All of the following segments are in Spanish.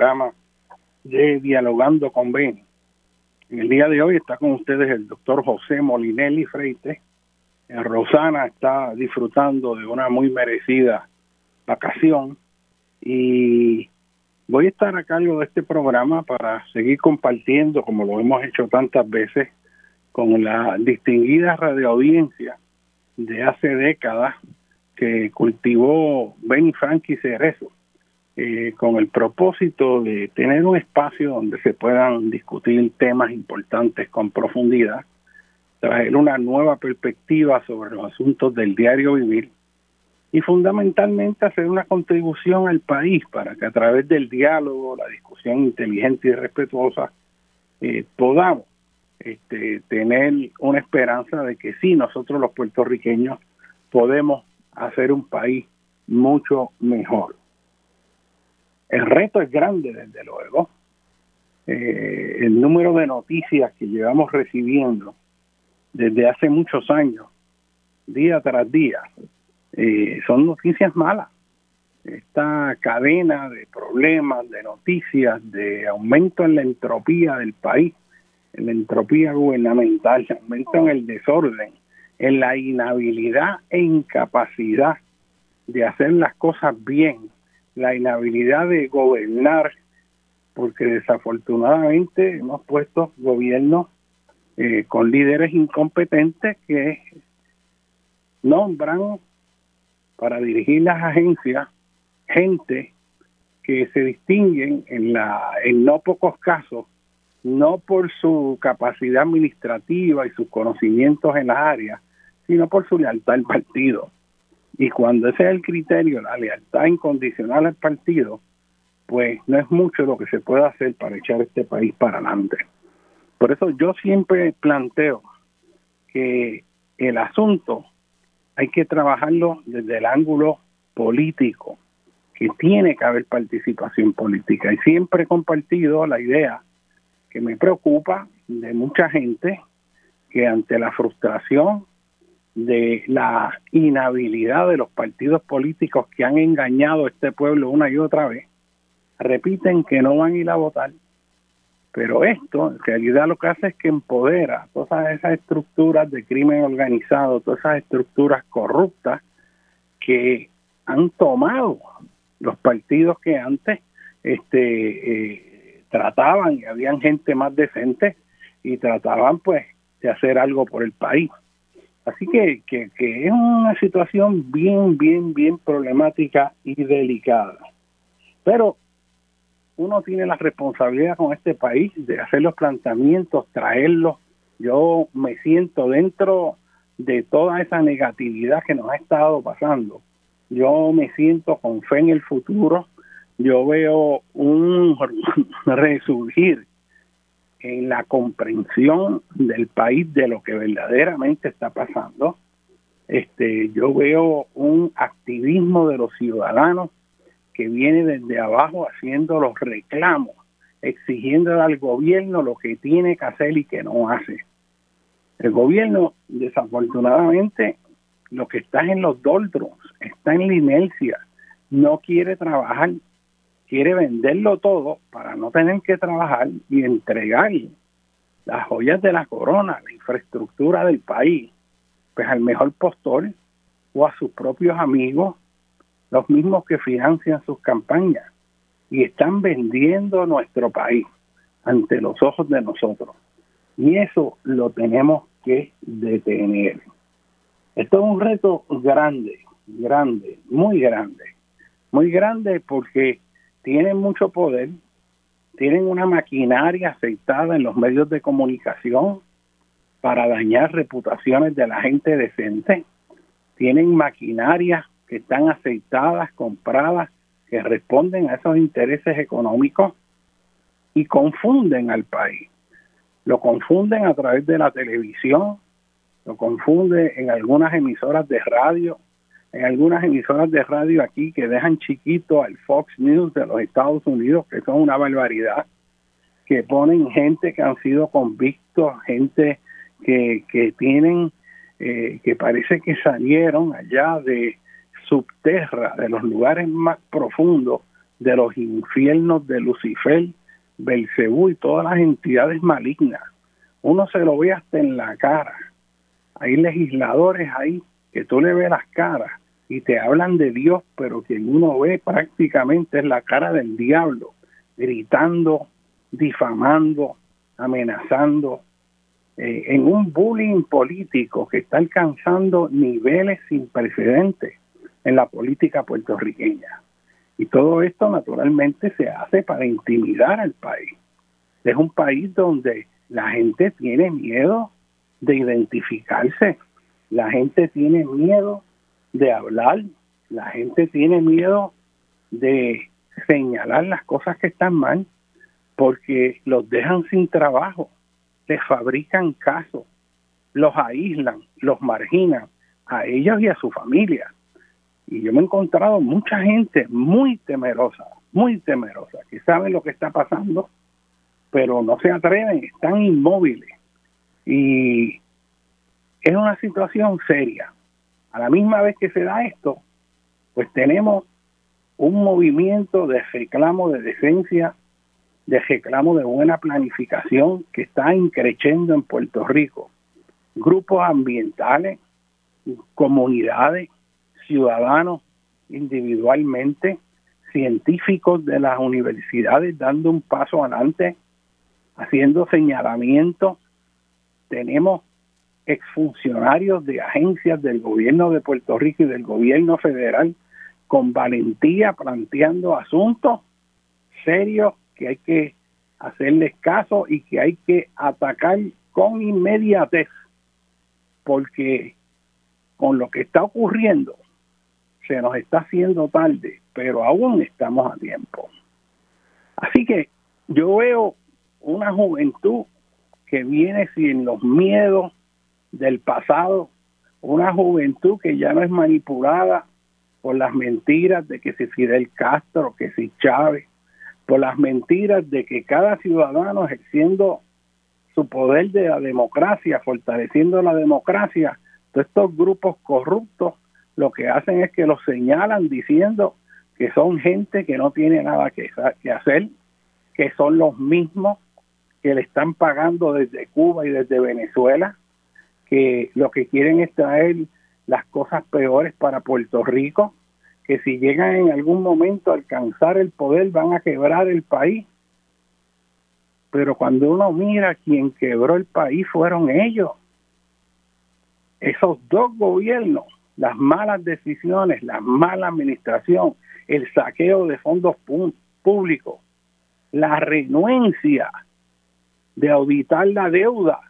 programa de Dialogando con Ben. En el día de hoy está con ustedes el doctor José Molinelli Freite. En Rosana está disfrutando de una muy merecida vacación y voy a estar a cargo de este programa para seguir compartiendo, como lo hemos hecho tantas veces, con la distinguida radioaudiencia de hace décadas que cultivó Benny Frankie Cerezo eh, con el propósito de tener un espacio donde se puedan discutir temas importantes con profundidad, traer una nueva perspectiva sobre los asuntos del diario vivir y fundamentalmente hacer una contribución al país para que a través del diálogo, la discusión inteligente y respetuosa, eh, podamos este, tener una esperanza de que sí, nosotros los puertorriqueños podemos hacer un país mucho mejor. El reto es grande, desde luego. Eh, el número de noticias que llevamos recibiendo desde hace muchos años, día tras día, eh, son noticias malas. Esta cadena de problemas, de noticias, de aumento en la entropía del país, en la entropía gubernamental, aumento en el desorden, en la inhabilidad e incapacidad de hacer las cosas bien la inhabilidad de gobernar, porque desafortunadamente hemos puesto gobiernos eh, con líderes incompetentes que nombran para dirigir las agencias gente que se distinguen en la en no pocos casos no por su capacidad administrativa y sus conocimientos en las áreas, sino por su lealtad al partido. Y cuando ese es el criterio, la lealtad incondicional al partido, pues no es mucho lo que se puede hacer para echar este país para adelante. Por eso yo siempre planteo que el asunto hay que trabajarlo desde el ángulo político, que tiene que haber participación política. Y siempre he compartido la idea que me preocupa de mucha gente que ante la frustración de la inhabilidad de los partidos políticos que han engañado a este pueblo una y otra vez, repiten que no van a ir a votar. Pero esto, en realidad lo que hace es que empodera todas esas estructuras de crimen organizado, todas esas estructuras corruptas que han tomado los partidos que antes este, eh, trataban y habían gente más decente y trataban pues de hacer algo por el país. Así que, que, que es una situación bien, bien, bien problemática y delicada. Pero uno tiene la responsabilidad con este país de hacer los planteamientos, traerlos. Yo me siento dentro de toda esa negatividad que nos ha estado pasando. Yo me siento con fe en el futuro. Yo veo un resurgir en la comprensión del país de lo que verdaderamente está pasando. Este, yo veo un activismo de los ciudadanos que viene desde abajo haciendo los reclamos, exigiendo al gobierno lo que tiene que hacer y que no hace. El gobierno, desafortunadamente, lo que está en los doldrums, está en la inercia, no quiere trabajar, quiere venderlo todo para no tener que trabajar y entregar las joyas de la corona, la infraestructura del país, pues al mejor postor o a sus propios amigos los mismos que financian sus campañas y están vendiendo nuestro país ante los ojos de nosotros. Y eso lo tenemos que detener. Esto es un reto grande, grande, muy grande. Muy grande porque tienen mucho poder, tienen una maquinaria aceitada en los medios de comunicación para dañar reputaciones de la gente decente, tienen maquinaria que están aceitadas, compradas, que responden a esos intereses económicos y confunden al país. Lo confunden a través de la televisión, lo confunden en algunas emisoras de radio, en algunas emisoras de radio aquí que dejan chiquito al Fox News de los Estados Unidos, que son una barbaridad, que ponen gente que han sido convictos, gente que, que tienen, eh, que parece que salieron allá de, subterra, de los lugares más profundos, de los infiernos de Lucifer, Belcebú y todas las entidades malignas. Uno se lo ve hasta en la cara. Hay legisladores ahí que tú le ves las caras y te hablan de Dios, pero quien uno ve prácticamente es la cara del diablo, gritando, difamando, amenazando, eh, en un bullying político que está alcanzando niveles sin precedentes en la política puertorriqueña. Y todo esto naturalmente se hace para intimidar al país. Es un país donde la gente tiene miedo de identificarse, la gente tiene miedo de hablar, la gente tiene miedo de señalar las cosas que están mal porque los dejan sin trabajo, les fabrican casos, los aíslan, los marginan a ellos y a su familia. Y yo me he encontrado mucha gente muy temerosa, muy temerosa, que saben lo que está pasando, pero no se atreven, están inmóviles. Y es una situación seria. A la misma vez que se da esto, pues tenemos un movimiento de reclamo de decencia, de reclamo de buena planificación que está increciendo en Puerto Rico. Grupos ambientales, comunidades, ciudadanos individualmente, científicos de las universidades dando un paso adelante, haciendo señalamientos. Tenemos exfuncionarios de agencias del gobierno de Puerto Rico y del gobierno federal con valentía planteando asuntos serios que hay que hacerles caso y que hay que atacar con inmediatez, porque con lo que está ocurriendo se nos está haciendo tarde, pero aún estamos a tiempo. Así que yo veo una juventud que viene sin los miedos del pasado, una juventud que ya no es manipulada por las mentiras de que si Fidel Castro, que si Chávez, por las mentiras de que cada ciudadano ejerciendo su poder de la democracia, fortaleciendo la democracia, todos estos grupos corruptos lo que hacen es que los señalan diciendo que son gente que no tiene nada que, hacer, que son los mismos que le están pagando desde Cuba y desde Venezuela, que lo que quieren es traer las cosas peores para Puerto Rico, que si llegan en algún momento a alcanzar el poder van a quebrar el país. pero cuando uno mira quien quebró el país fueron ellos. Esos dos gobiernos, las malas decisiones, la mala administración, el saqueo de fondos públicos, la renuencia de auditar la deuda,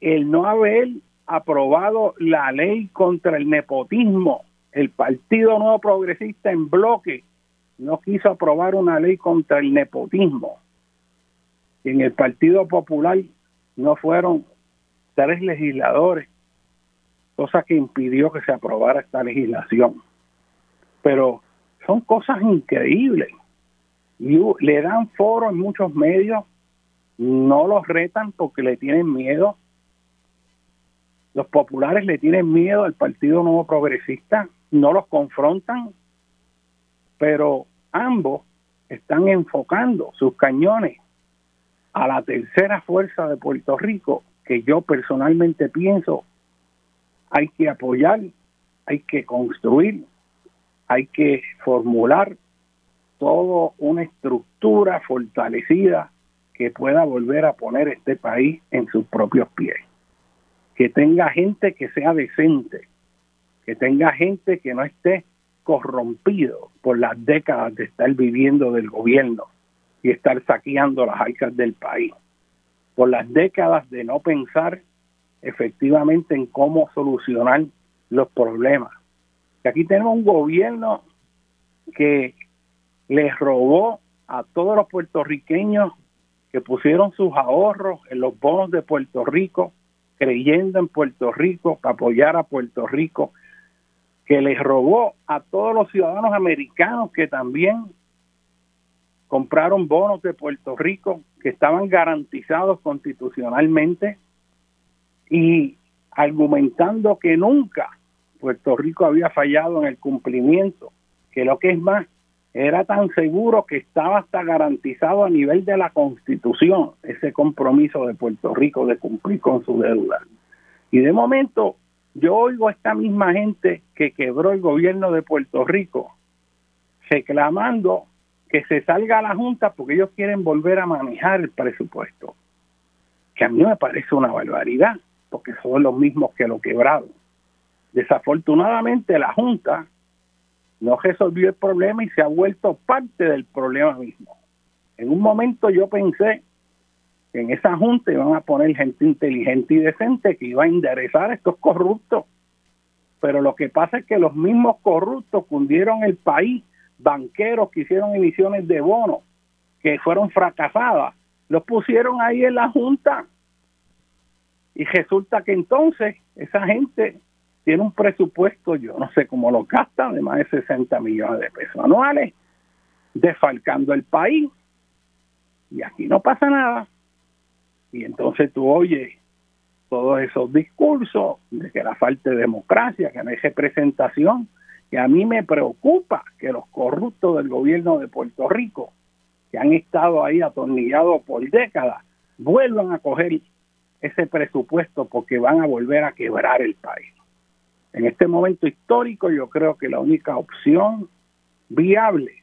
el no haber aprobado la ley contra el nepotismo, el Partido Nuevo Progresista en bloque no quiso aprobar una ley contra el nepotismo. En el Partido Popular no fueron tres legisladores, cosa que impidió que se aprobara esta legislación. Pero son cosas increíbles. Y le dan foro en muchos medios, no los retan porque le tienen miedo. Los populares le tienen miedo al Partido Nuevo Progresista, no los confrontan, pero ambos están enfocando sus cañones a la tercera fuerza de Puerto Rico, que yo personalmente pienso hay que apoyar, hay que construir, hay que formular toda una estructura fortalecida que pueda volver a poner este país en sus propios pies. Que tenga gente que sea decente, que tenga gente que no esté corrompido por las décadas de estar viviendo del gobierno y estar saqueando las arcas del país, por las décadas de no pensar efectivamente en cómo solucionar los problemas. Que aquí tenemos un gobierno que les robó a todos los puertorriqueños que pusieron sus ahorros en los bonos de Puerto Rico, creyendo en Puerto Rico, para apoyar a Puerto Rico, que les robó a todos los ciudadanos americanos que también compraron bonos de Puerto Rico que estaban garantizados constitucionalmente y argumentando que nunca Puerto Rico había fallado en el cumplimiento, que lo que es más, era tan seguro que estaba hasta garantizado a nivel de la Constitución ese compromiso de Puerto Rico de cumplir con su deuda. Y de momento yo oigo a esta misma gente que quebró el gobierno de Puerto Rico reclamando que se salga a la Junta porque ellos quieren volver a manejar el presupuesto. Que a mí me parece una barbaridad, porque son los mismos que lo quebraron. Desafortunadamente la Junta no resolvió el problema y se ha vuelto parte del problema mismo. En un momento yo pensé que en esa junta iban a poner gente inteligente y decente que iba a enderezar a estos corruptos. Pero lo que pasa es que los mismos corruptos cundieron el país, banqueros que hicieron emisiones de bonos que fueron fracasadas, los pusieron ahí en la junta. Y resulta que entonces esa gente tiene un presupuesto, yo no sé cómo lo gastan, de más de 60 millones de pesos anuales, desfalcando el país. Y aquí no pasa nada. Y entonces tú oyes todos esos discursos de que la falta de democracia, que no hay representación, que a mí me preocupa que los corruptos del gobierno de Puerto Rico, que han estado ahí atornillados por décadas, vuelvan a coger ese presupuesto porque van a volver a quebrar el país. En este momento histórico yo creo que la única opción viable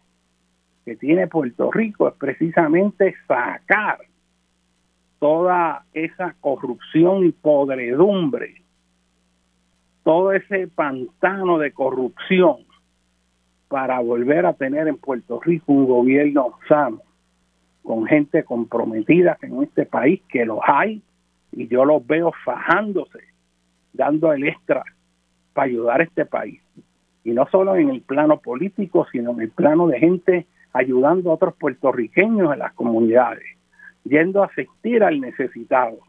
que tiene Puerto Rico es precisamente sacar toda esa corrupción y podredumbre, todo ese pantano de corrupción para volver a tener en Puerto Rico un gobierno sano, con gente comprometida en este país, que los hay, y yo los veo fajándose, dando el extra para ayudar a este país. Y no solo en el plano político, sino en el plano de gente ayudando a otros puertorriqueños en las comunidades, yendo a asistir al necesitado.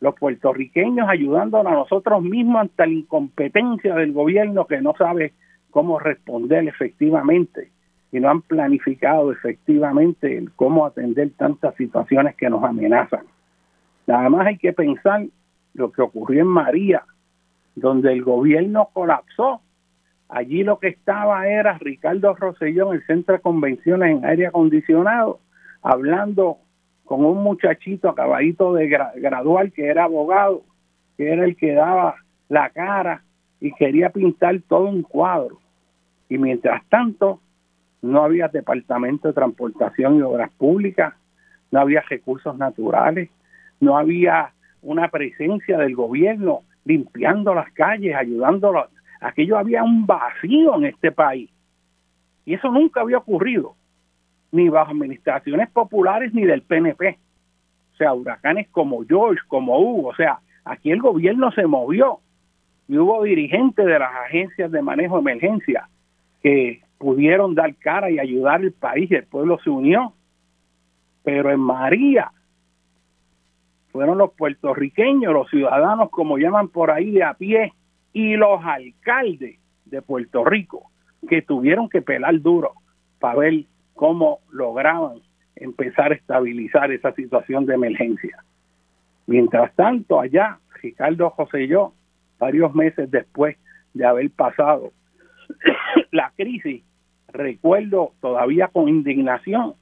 Los puertorriqueños ayudando a nosotros mismos ante la incompetencia del gobierno que no sabe cómo responder efectivamente y no han planificado efectivamente cómo atender tantas situaciones que nos amenazan. Nada más hay que pensar lo que ocurrió en María, donde el gobierno colapsó. Allí lo que estaba era Ricardo Rosselló en el centro de convenciones en aire acondicionado, hablando con un muchachito acabadito de gradual que era abogado, que era el que daba la cara y quería pintar todo un cuadro. Y mientras tanto, no había departamento de transportación y obras públicas, no había recursos naturales, no había una presencia del gobierno limpiando las calles, ayudándolos. Aquello había un vacío en este país. Y eso nunca había ocurrido, ni bajo administraciones populares ni del PNP. O sea, huracanes como George, como Hugo. O sea, aquí el gobierno se movió y hubo dirigentes de las agencias de manejo de emergencia que pudieron dar cara y ayudar al país y el pueblo se unió. Pero en María fueron los puertorriqueños, los ciudadanos, como llaman por ahí, de a pie, y los alcaldes de Puerto Rico, que tuvieron que pelar duro para ver cómo lograban empezar a estabilizar esa situación de emergencia. Mientras tanto, allá, Ricardo José y yo, varios meses después de haber pasado la crisis, recuerdo todavía con indignación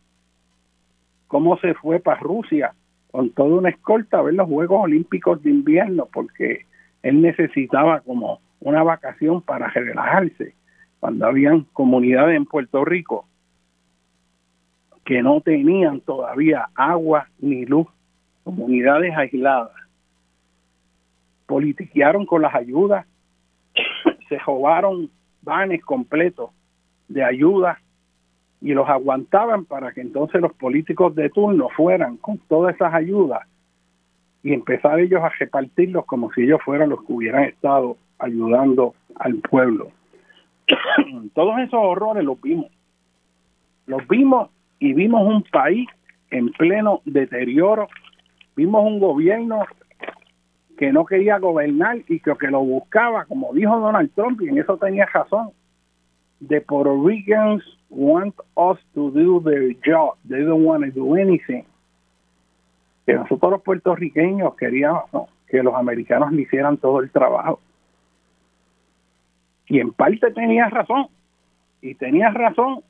cómo se fue para Rusia con toda una escolta a ver los Juegos Olímpicos de invierno, porque él necesitaba como una vacación para relajarse, cuando habían comunidades en Puerto Rico que no tenían todavía agua ni luz, comunidades aisladas. Politiquearon con las ayudas, se robaron vanes completos de ayuda y los aguantaban para que entonces los políticos de turno fueran con todas esas ayudas y empezar ellos a repartirlos como si ellos fueran los que hubieran estado ayudando al pueblo. Todos esos horrores los vimos. Los vimos y vimos un país en pleno deterioro. Vimos un gobierno que no quería gobernar y que, lo buscaba, como dijo Donald Trump, y en eso tenía razón. The Puerto Ricans want us to do their job. They don't want to do anything. Que nosotros los puertorriqueños queríamos que los americanos le hicieran todo el trabajo. Y en parte tenía razón. Y tenía razón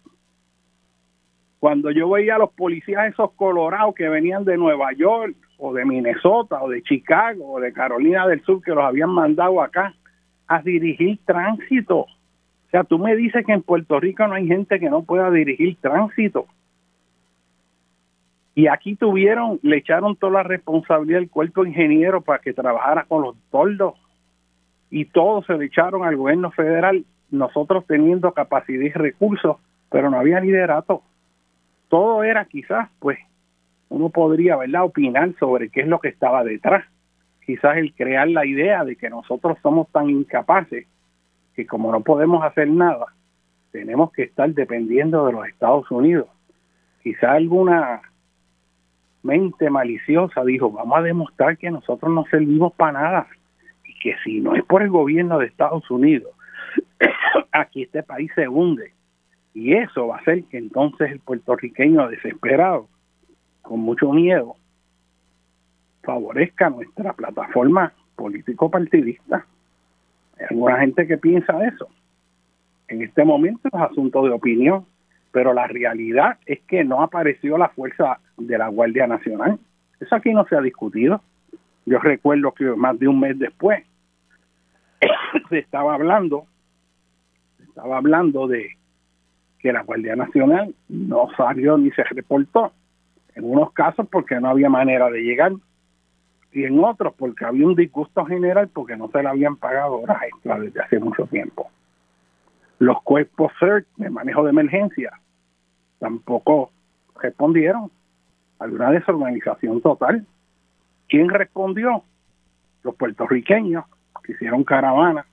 cuando yo veía a los policías esos colorados que venían de Nueva York o de Minnesota o de Chicago o de Carolina del Sur que los habían mandado acá a dirigir tránsito. O sea, tú me dices que en Puerto Rico no hay gente que no pueda dirigir tránsito. Y aquí tuvieron, le echaron toda la responsabilidad del cuerpo ingeniero para que trabajara con los toldos. Y todos se le echaron al gobierno federal, nosotros teniendo capacidad y recursos, pero no había liderato. Todo era quizás, pues, uno podría, ¿verdad?, opinar sobre qué es lo que estaba detrás. Quizás el crear la idea de que nosotros somos tan incapaces que como no podemos hacer nada, tenemos que estar dependiendo de los Estados Unidos. Quizás alguna mente maliciosa dijo, vamos a demostrar que nosotros no servimos para nada y que si no es por el gobierno de Estados Unidos, aquí este país se hunde. Y eso va a hacer que entonces el puertorriqueño desesperado, con mucho miedo, favorezca nuestra plataforma político-partidista. Hay alguna gente que piensa eso. En este momento es asunto de opinión, pero la realidad es que no apareció la fuerza de la Guardia Nacional. Eso aquí no se ha discutido. Yo recuerdo que más de un mes después se estaba hablando, se estaba hablando de que la Guardia Nacional no salió ni se reportó. En unos casos porque no había manera de llegar y en otros porque había un disgusto general porque no se le habían pagado horas desde hace mucho tiempo. Los cuerpos CERT de manejo de emergencia tampoco respondieron. Alguna desorganización total. ¿Quién respondió? Los puertorriqueños que hicieron caravanas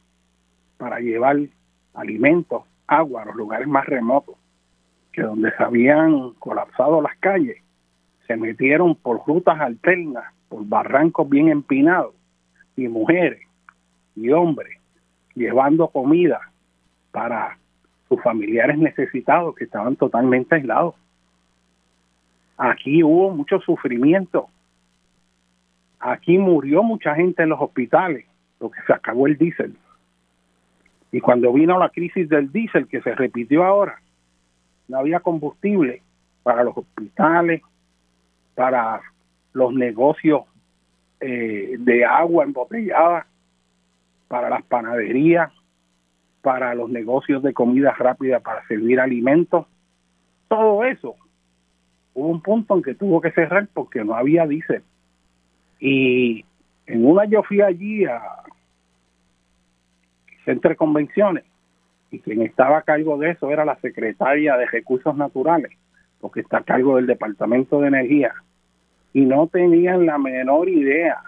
para llevar alimentos, agua a los lugares más remotos, que donde se habían colapsado las calles, se metieron por rutas alternas, por barrancos bien empinados, y mujeres y hombres llevando comida para sus familiares necesitados que estaban totalmente aislados. Aquí hubo mucho sufrimiento. Aquí murió mucha gente en los hospitales porque se acabó el diésel. Y cuando vino la crisis del diésel, que se repitió ahora, no había combustible para los hospitales, para los negocios eh, de agua embotellada, para las panaderías, para los negocios de comida rápida para servir alimentos. Todo eso hubo un punto en que tuvo que cerrar porque no había diésel. Y en una yo fui allí a Centro de Convenciones y quien estaba a cargo de eso era la secretaria de Recursos Naturales, porque está a cargo del Departamento de Energía. Y no tenían la menor idea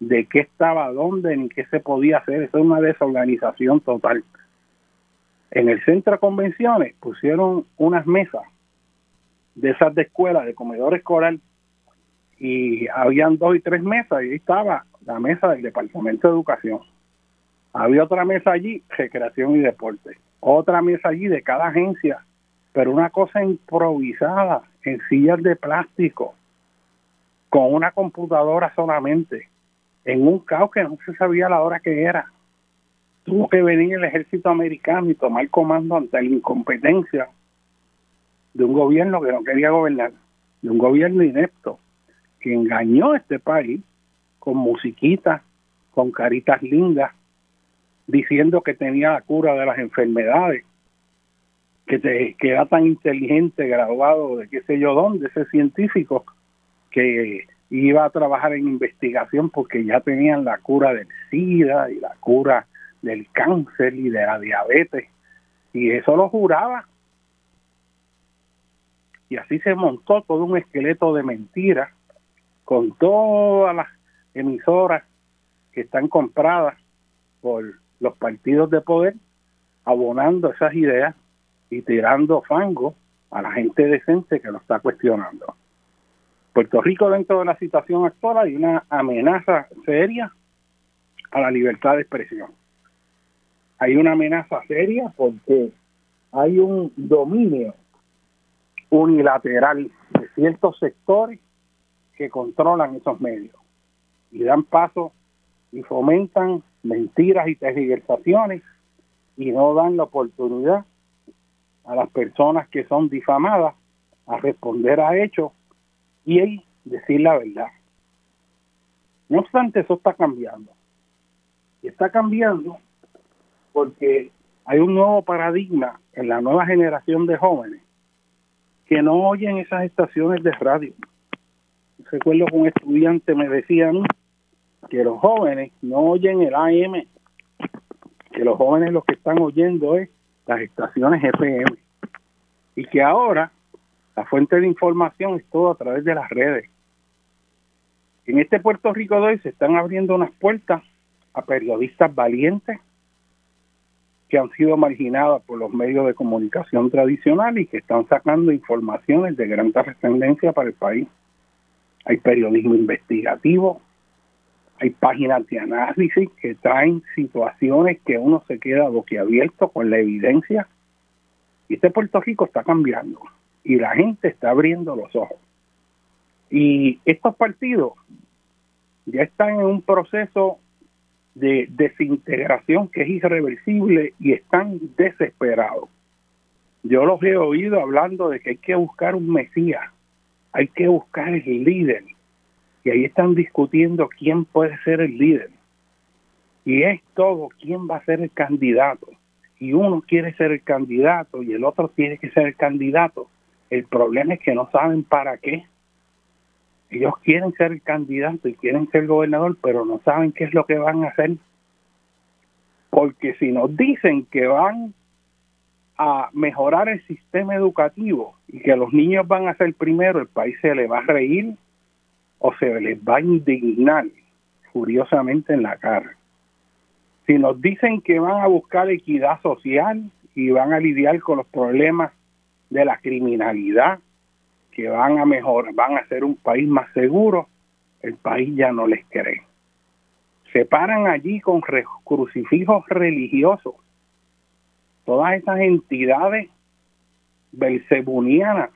de qué estaba dónde ni qué se podía hacer. Eso es una desorganización total. En el centro de convenciones pusieron unas mesas de esas de escuela, de comedor escolar, y habían dos y tres mesas, y ahí estaba la mesa del Departamento de Educación. Había otra mesa allí, recreación y deporte. Otra mesa allí de cada agencia, pero una cosa improvisada, en sillas de plástico, con una computadora solamente en un caos que no se sabía la hora que era. Tuvo que venir el ejército americano y tomar comando ante la incompetencia de un gobierno que no quería gobernar, de un gobierno inepto, que engañó a este país con musiquitas, con caritas lindas, diciendo que tenía la cura de las enfermedades, que, te, que era tan inteligente, graduado de qué sé yo dónde, ese científico, que iba a trabajar en investigación porque ya tenían la cura del SIDA y la cura del cáncer y de la diabetes. Y eso lo juraba. Y así se montó todo un esqueleto de mentiras con todas las emisoras que están compradas por los partidos de poder, abonando esas ideas y tirando fango a la gente decente que lo está cuestionando. Puerto Rico dentro de la situación actual hay una amenaza seria a la libertad de expresión. Hay una amenaza seria porque hay un dominio unilateral de ciertos sectores que controlan esos medios y dan paso y fomentan mentiras y tergiversaciones y no dan la oportunidad a las personas que son difamadas a responder a hechos y decir la verdad. No obstante, eso está cambiando. Y está cambiando porque hay un nuevo paradigma en la nueva generación de jóvenes que no oyen esas estaciones de radio. Recuerdo que un estudiante me decía que los jóvenes no oyen el AM, que los jóvenes lo que están oyendo es las estaciones FM. Y que ahora la fuente de información es todo a través de las redes. En este Puerto Rico de hoy se están abriendo unas puertas a periodistas valientes que han sido marginados por los medios de comunicación tradicionales y que están sacando informaciones de gran trascendencia para el país. Hay periodismo investigativo, hay páginas de análisis que traen situaciones que uno se queda boquiabierto con la evidencia. Y este Puerto Rico está cambiando y la gente está abriendo los ojos. Y estos partidos ya están en un proceso de desintegración que es irreversible y están desesperados. Yo los he oído hablando de que hay que buscar un Mesías, hay que buscar el líder. Y ahí están discutiendo quién puede ser el líder. Y es todo quién va a ser el candidato. Y uno quiere ser el candidato y el otro tiene que ser el candidato. El problema es que no saben para qué. Ellos quieren ser el candidato y quieren ser gobernador, pero no saben qué es lo que van a hacer. Porque si nos dicen que van a mejorar el sistema educativo y que los niños van a ser primero, el país se le va a reír o se les va a indignar furiosamente en la cara. Si nos dicen que van a buscar equidad social y van a lidiar con los problemas de la criminalidad, que van a mejorar, van a ser un país más seguro, el país ya no les cree. Se paran allí con crucifijos religiosos. Todas esas entidades belzebunianas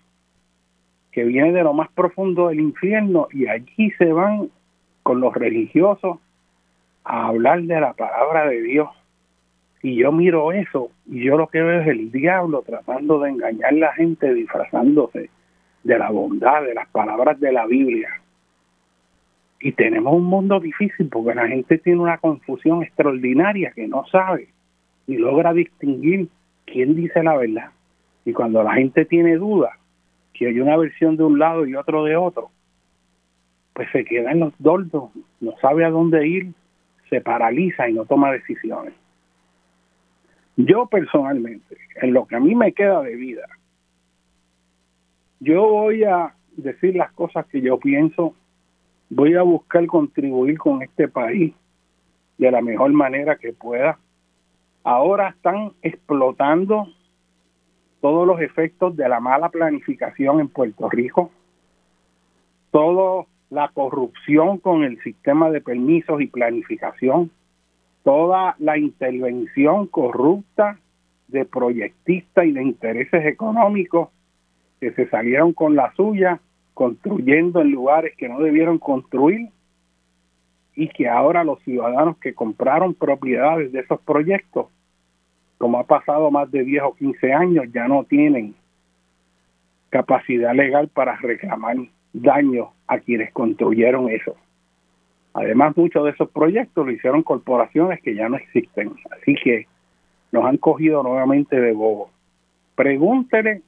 que vienen de lo más profundo del infierno y allí se van con los religiosos a hablar de la palabra de Dios y yo miro eso y yo lo que veo es el diablo tratando de engañar a la gente disfrazándose de la bondad, de las palabras de la Biblia. Y tenemos un mundo difícil porque la gente tiene una confusión extraordinaria que no sabe y logra distinguir quién dice la verdad. Y cuando la gente tiene dudas, que hay una versión de un lado y otro de otro, pues se queda en los doldos, no sabe a dónde ir, se paraliza y no toma decisiones. Yo personalmente, en lo que a mí me queda de vida, yo voy a decir las cosas que yo pienso, voy a buscar contribuir con este país de la mejor manera que pueda. Ahora están explotando todos los efectos de la mala planificación en Puerto Rico, toda la corrupción con el sistema de permisos y planificación, toda la intervención corrupta de proyectistas y de intereses económicos que se salieron con la suya, construyendo en lugares que no debieron construir y que ahora los ciudadanos que compraron propiedades de esos proyectos como ha pasado más de 10 o 15 años, ya no tienen capacidad legal para reclamar daños a quienes construyeron eso. Además, muchos de esos proyectos lo hicieron corporaciones que ya no existen. Así que nos han cogido nuevamente de bobo. Pregúntele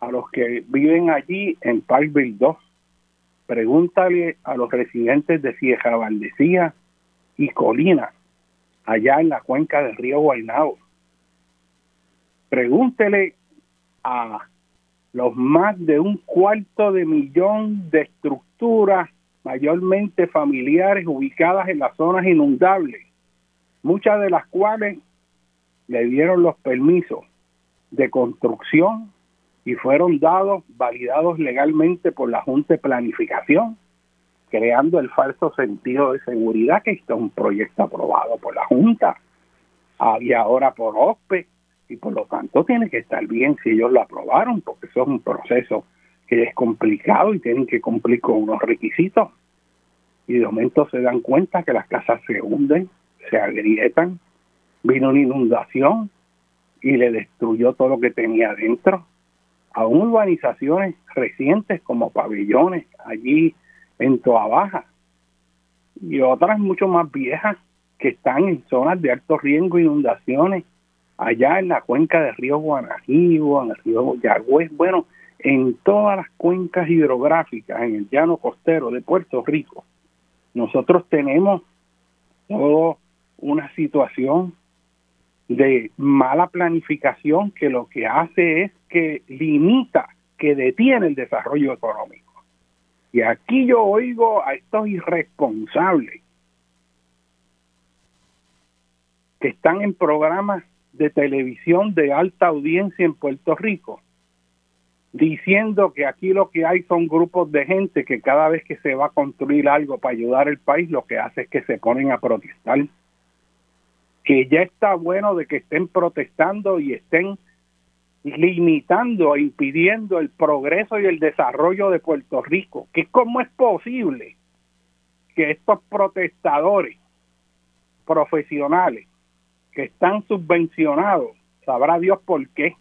a los que viven allí en Parkville 2. Pregúntale a los residentes de Cieja Valdecía y Colina, allá en la cuenca del río Guaynabo pregúntele a los más de un cuarto de millón de estructuras mayormente familiares ubicadas en las zonas inundables, muchas de las cuales le dieron los permisos de construcción y fueron dados, validados legalmente por la Junta de Planificación, creando el falso sentido de seguridad que esto es un proyecto aprobado por la Junta. Y ahora por OSPE y por lo tanto tiene que estar bien si ellos lo aprobaron, porque eso es un proceso es complicado y tienen que cumplir con unos requisitos. Y de momento se dan cuenta que las casas se hunden, se agrietan, vino una inundación y le destruyó todo lo que tenía adentro. Aún urbanizaciones recientes como pabellones allí en Toa Baja y otras mucho más viejas que están en zonas de alto riesgo, inundaciones allá en la cuenca del río Guanajibo, en el río Yagüez, bueno, en todas las cuencas hidrográficas, en el llano costero de Puerto Rico, nosotros tenemos toda una situación de mala planificación que lo que hace es que limita, que detiene el desarrollo económico. Y aquí yo oigo a estos irresponsables que están en programas de televisión de alta audiencia en Puerto Rico, diciendo que aquí lo que hay son grupos de gente que cada vez que se va a construir algo para ayudar al país, lo que hace es que se ponen a protestar. Que ya está bueno de que estén protestando y estén limitando e impidiendo el progreso y el desarrollo de Puerto Rico. Que cómo es posible que estos protestadores profesionales que están subvencionados, sabrá Dios por qué,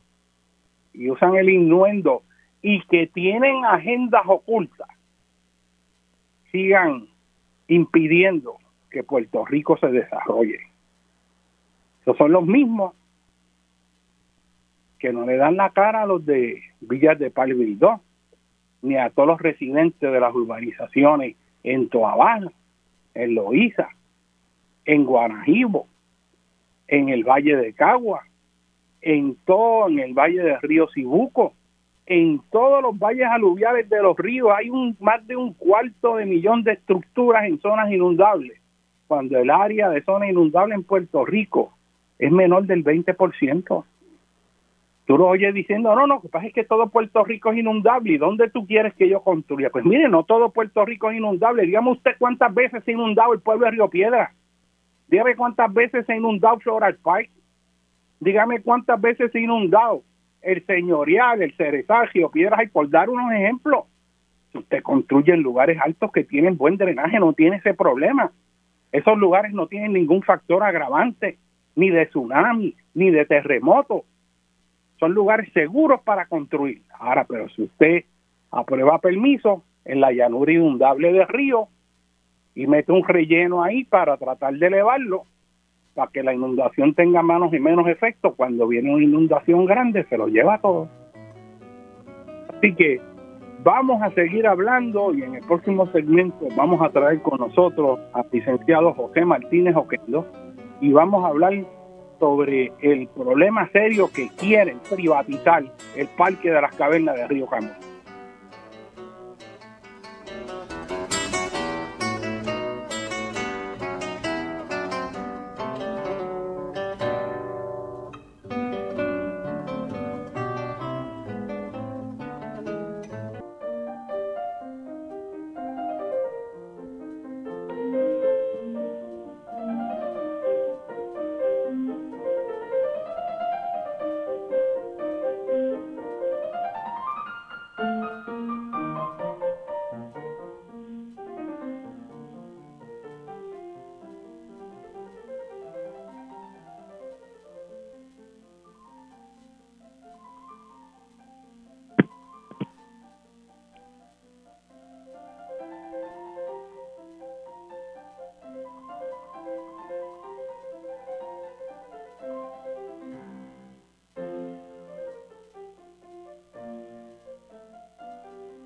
y usan el innuendo y que tienen agendas ocultas, sigan impidiendo que Puerto Rico se desarrolle. Esos son los mismos que no le dan la cara a los de Villas de Palville ni a todos los residentes de las urbanizaciones en Toabana, en Loíza, en Guanajibo, en el Valle de Cagua, en todo, en el Valle del Río Cibuco, en todos los valles aluviales de los ríos hay un más de un cuarto de millón de estructuras en zonas inundables, cuando el área de zona inundable en Puerto Rico es menor del 20%. Tú lo oyes diciendo, no, no, lo que pasa es que todo Puerto Rico es inundable. ¿Y dónde tú quieres que yo construya? Pues mire, no todo Puerto Rico es inundable. Dígame usted cuántas veces se ha inundado el pueblo de Río Piedra. Dígame cuántas veces se ha inundado Floral Park. Dígame cuántas veces se inundado el Señorial, el Cerezagio, Piedras y por dar unos ejemplos. Si usted construye en lugares altos que tienen buen drenaje, no tiene ese problema. Esos lugares no tienen ningún factor agravante, ni de tsunami, ni de terremoto. Son lugares seguros para construir. Ahora, pero si usted aprueba permiso en la llanura inundable del río, y mete un relleno ahí para tratar de elevarlo para que la inundación tenga menos y menos efecto. Cuando viene una inundación grande se lo lleva todo. Así que vamos a seguir hablando y en el próximo segmento vamos a traer con nosotros al licenciado José Martínez Oquendo y vamos a hablar sobre el problema serio que quieren privatizar el Parque de las Cavernas de Río Camus.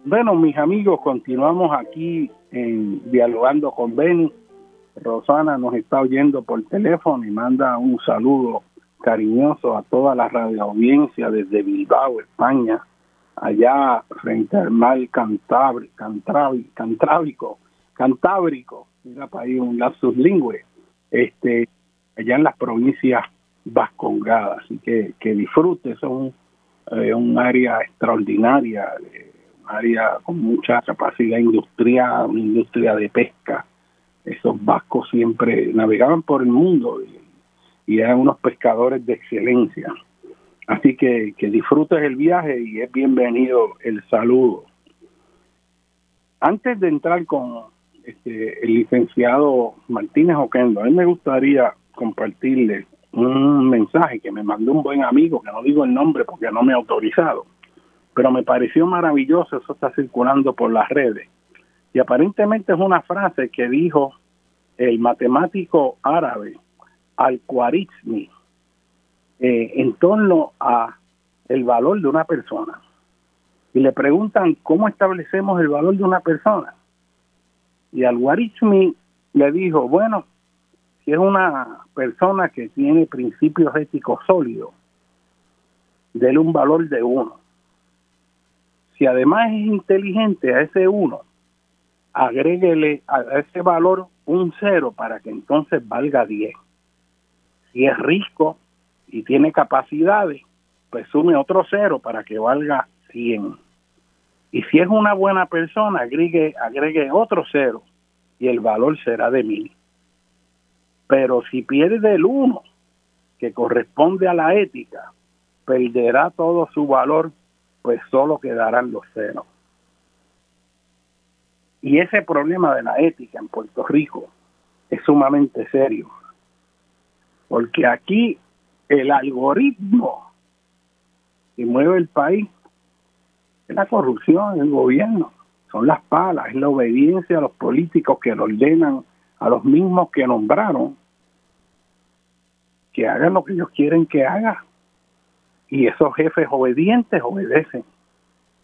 Bueno, mis amigos, continuamos aquí en dialogando con Benny. Rosana nos está oyendo por teléfono y manda un saludo cariñoso a toda la radioaudiencia desde Bilbao, España, allá frente al mar Cantabri, Cantrábico, Cantábrico, mira para ahí un lapsus lingüe, este, allá en las provincias vascongadas. Así que, que disfrute, es un, eh, un área extraordinaria. Área con mucha capacidad industrial, una industria de pesca. Esos vascos siempre navegaban por el mundo y, eran unos pescadores de excelencia. Así que, disfrutes el viaje y es bienvenido el saludo. Antes de entrar con este, el licenciado Martínez Oquendo, a mí me gustaría compartirle un mensaje que me mandó un buen amigo, que no digo el nombre porque no me ha autorizado, pero me pareció maravilloso, eso está circulando por las redes. Y aparentemente es una frase que dijo el matemático árabe Al-Khwarizmi eh, en torno a el valor de una persona. Y le preguntan cómo establecemos el valor de una persona. Y Al-Khwarizmi le dijo, bueno, si es una persona que tiene principios éticos sólidos, déle un valor de uno si además es inteligente a ese uno, agréguele a ese valor un cero para que entonces valga 10. Si es rico y tiene capacidades, pues sume otro cero para que valga 100. Y si es una buena persona, agregue, agregue otro cero y el valor será de mil. Pero si pierde el uno, que corresponde a la ética, perderá todo su valor pues solo quedarán los ceros. Y ese problema de la ética en Puerto Rico es sumamente serio, porque aquí el algoritmo que mueve el país es la corrupción el gobierno, son las palas, es la obediencia a los políticos que lo ordenan a los mismos que nombraron que hagan lo que ellos quieren que hagan y esos jefes obedientes obedecen.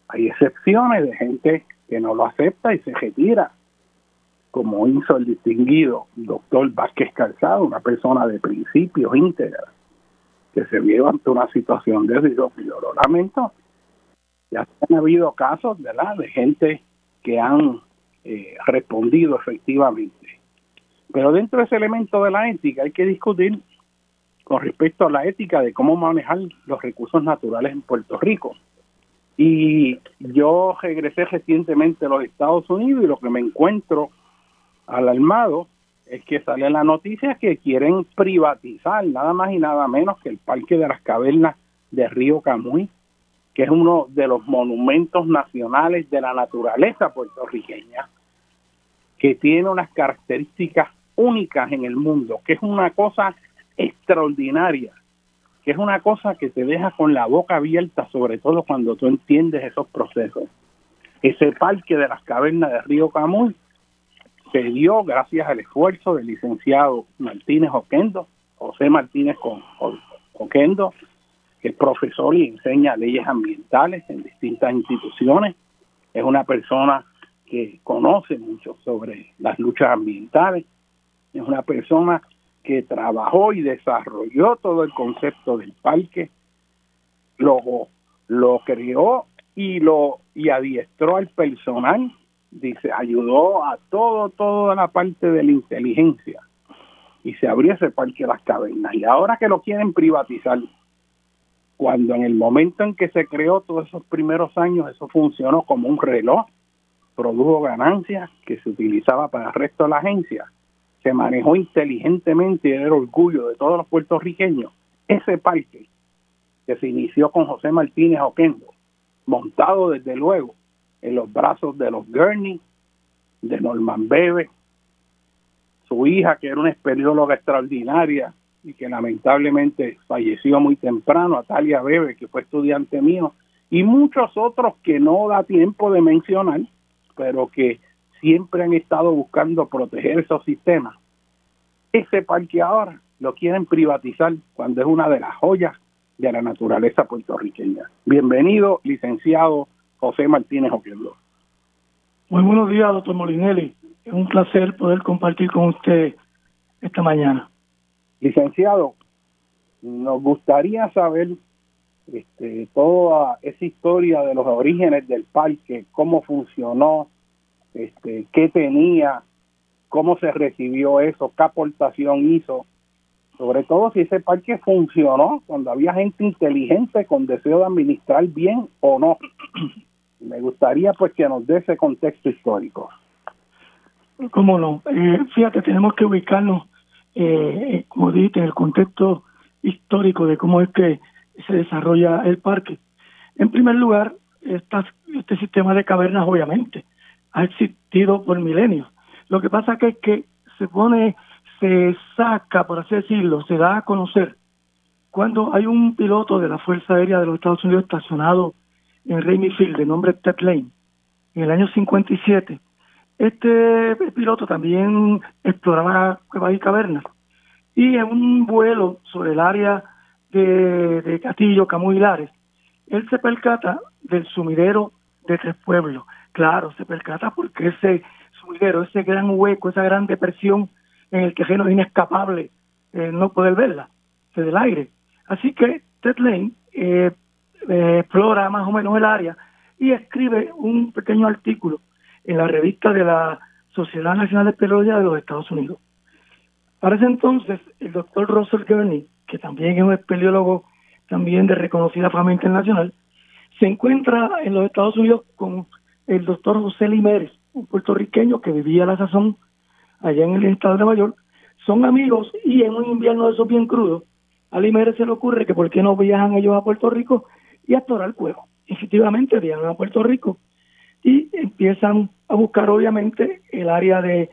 Hay excepciones de gente que no lo acepta y se retira, como hizo el distinguido doctor Vázquez Calzado, una persona de principios íntegra, que se vio ante una situación de y yo lo lamento. Ya han habido casos ¿verdad? de gente que han eh, respondido efectivamente. Pero dentro de ese elemento de la ética hay que discutir con respecto a la ética de cómo manejar los recursos naturales en Puerto Rico. Y yo regresé recientemente a los Estados Unidos y lo que me encuentro alarmado es que sale la noticia que quieren privatizar nada más y nada menos que el Parque de las Cavernas de Río Camuy, que es uno de los monumentos nacionales de la naturaleza puertorriqueña, que tiene unas características únicas en el mundo, que es una cosa extraordinaria, que es una cosa que te deja con la boca abierta, sobre todo cuando tú entiendes esos procesos. Ese parque de las cavernas de Río Camuy se dio gracias al esfuerzo del licenciado Martínez Oquendo, José Martínez Oquendo, que es profesor y enseña leyes ambientales en distintas instituciones. Es una persona que conoce mucho sobre las luchas ambientales. Es una persona que trabajó y desarrolló todo el concepto del parque, lo, lo creó y lo y adiestró al personal, dice, ayudó a todo, toda la parte de la inteligencia y se abrió ese parque de las cavernas. Y ahora que lo quieren privatizar, cuando en el momento en que se creó todos esos primeros años, eso funcionó como un reloj, produjo ganancias que se utilizaba para el resto de la agencia, se manejó inteligentemente y era el orgullo de todos los puertorriqueños. Ese parque que se inició con José Martínez Oquendo, montado desde luego en los brazos de los Gurney, de Norman Bebe, su hija, que era una espeleóloga extraordinaria y que lamentablemente falleció muy temprano, Atalia Bebe, que fue estudiante mío, y muchos otros que no da tiempo de mencionar, pero que siempre han estado buscando proteger esos sistemas. Ese parque ahora lo quieren privatizar cuando es una de las joyas de la naturaleza puertorriqueña. Bienvenido, licenciado José Martínez Oquendo. Muy buenos días, doctor Molinelli. Es un placer poder compartir con usted esta mañana. Licenciado, nos gustaría saber este, toda esa historia de los orígenes del parque, cómo funcionó, este, qué tenía, cómo se recibió eso, qué aportación hizo, sobre todo si ese parque funcionó cuando había gente inteligente con deseo de administrar bien o no. Me gustaría pues que nos dé ese contexto histórico. ¿Cómo no? Eh, fíjate, tenemos que ubicarnos, eh, como dijiste, en el contexto histórico de cómo es que se desarrolla el parque. En primer lugar, este sistema de cavernas obviamente ha existido por milenios. Lo que pasa es que se pone, se saca, por así decirlo, se da a conocer cuando hay un piloto de la Fuerza Aérea de los Estados Unidos estacionado en Rainy Field de nombre Ted Lane en el año 57 este piloto también exploraba cuevas y cavernas. Y en un vuelo sobre el área de, Castillo, Camus y Lares, él se percata del sumidero de Tres Pueblos. Claro, se percata porque ese sumidero, ese gran hueco, esa gran depresión en el que es inescapable eh, no poder verla, desde el aire. Así que Ted Lane eh, eh, explora más o menos el área y escribe un pequeño artículo en la revista de la Sociedad Nacional de Espeleología de los Estados Unidos. Para ese entonces, el doctor Russell Gurney, que también es un espeleólogo también de reconocida fama internacional, se encuentra en los Estados Unidos con el doctor José Limeres, un puertorriqueño que vivía a la sazón allá en el estado de Nueva York. Son amigos y en un invierno de esos bien crudos, a Limeres se le ocurre que por qué no viajan ellos a Puerto Rico y a explorar cuevo. Efectivamente, viajan a Puerto Rico y empiezan a buscar obviamente el área de,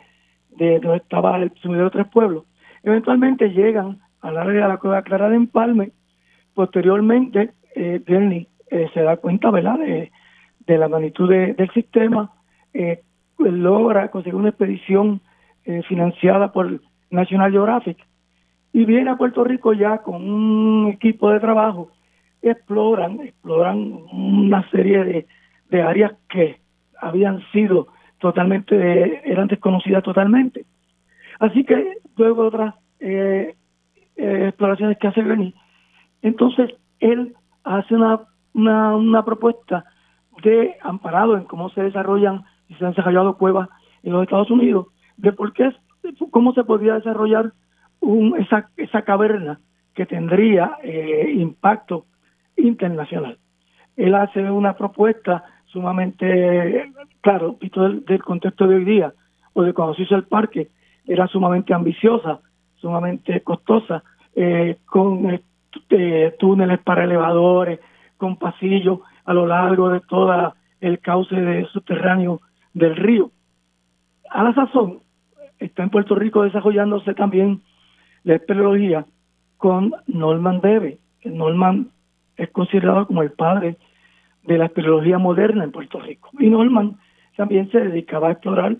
de donde estaba el sumidero de Tres Pueblos. Eventualmente llegan al área de la Cueva Clara de Empalme. Posteriormente, eh, Bernie eh, se da cuenta ¿verdad? De, de la magnitud del sistema, eh, pues logra conseguir una expedición eh, financiada por National Geographic y viene a Puerto Rico ya con un equipo de trabajo, exploran, exploran una serie de, de áreas que habían sido totalmente, eran desconocidas totalmente. Así que luego de otras eh, eh, exploraciones que hace Bernie, entonces él hace una, una, una, propuesta de amparado en cómo se desarrollan y se han desarrollado cuevas en los Estados Unidos, de por qué, cómo se podría desarrollar un, esa, esa caverna que tendría eh, impacto internacional. Él hace una propuesta sumamente, claro, visto del, contexto de hoy día, o de cuando se hizo el parque, era sumamente ambiciosa, sumamente costosa, eh, con eh, túneles para elevadores, con pasillos a lo largo de todo el cauce de subterráneo del río. A la sazón, está en Puerto Rico desarrollándose también la espeleología con Norman Debe. Norman es considerado como el padre de la espeleología moderna en Puerto Rico. Y Norman también se dedicaba a explorar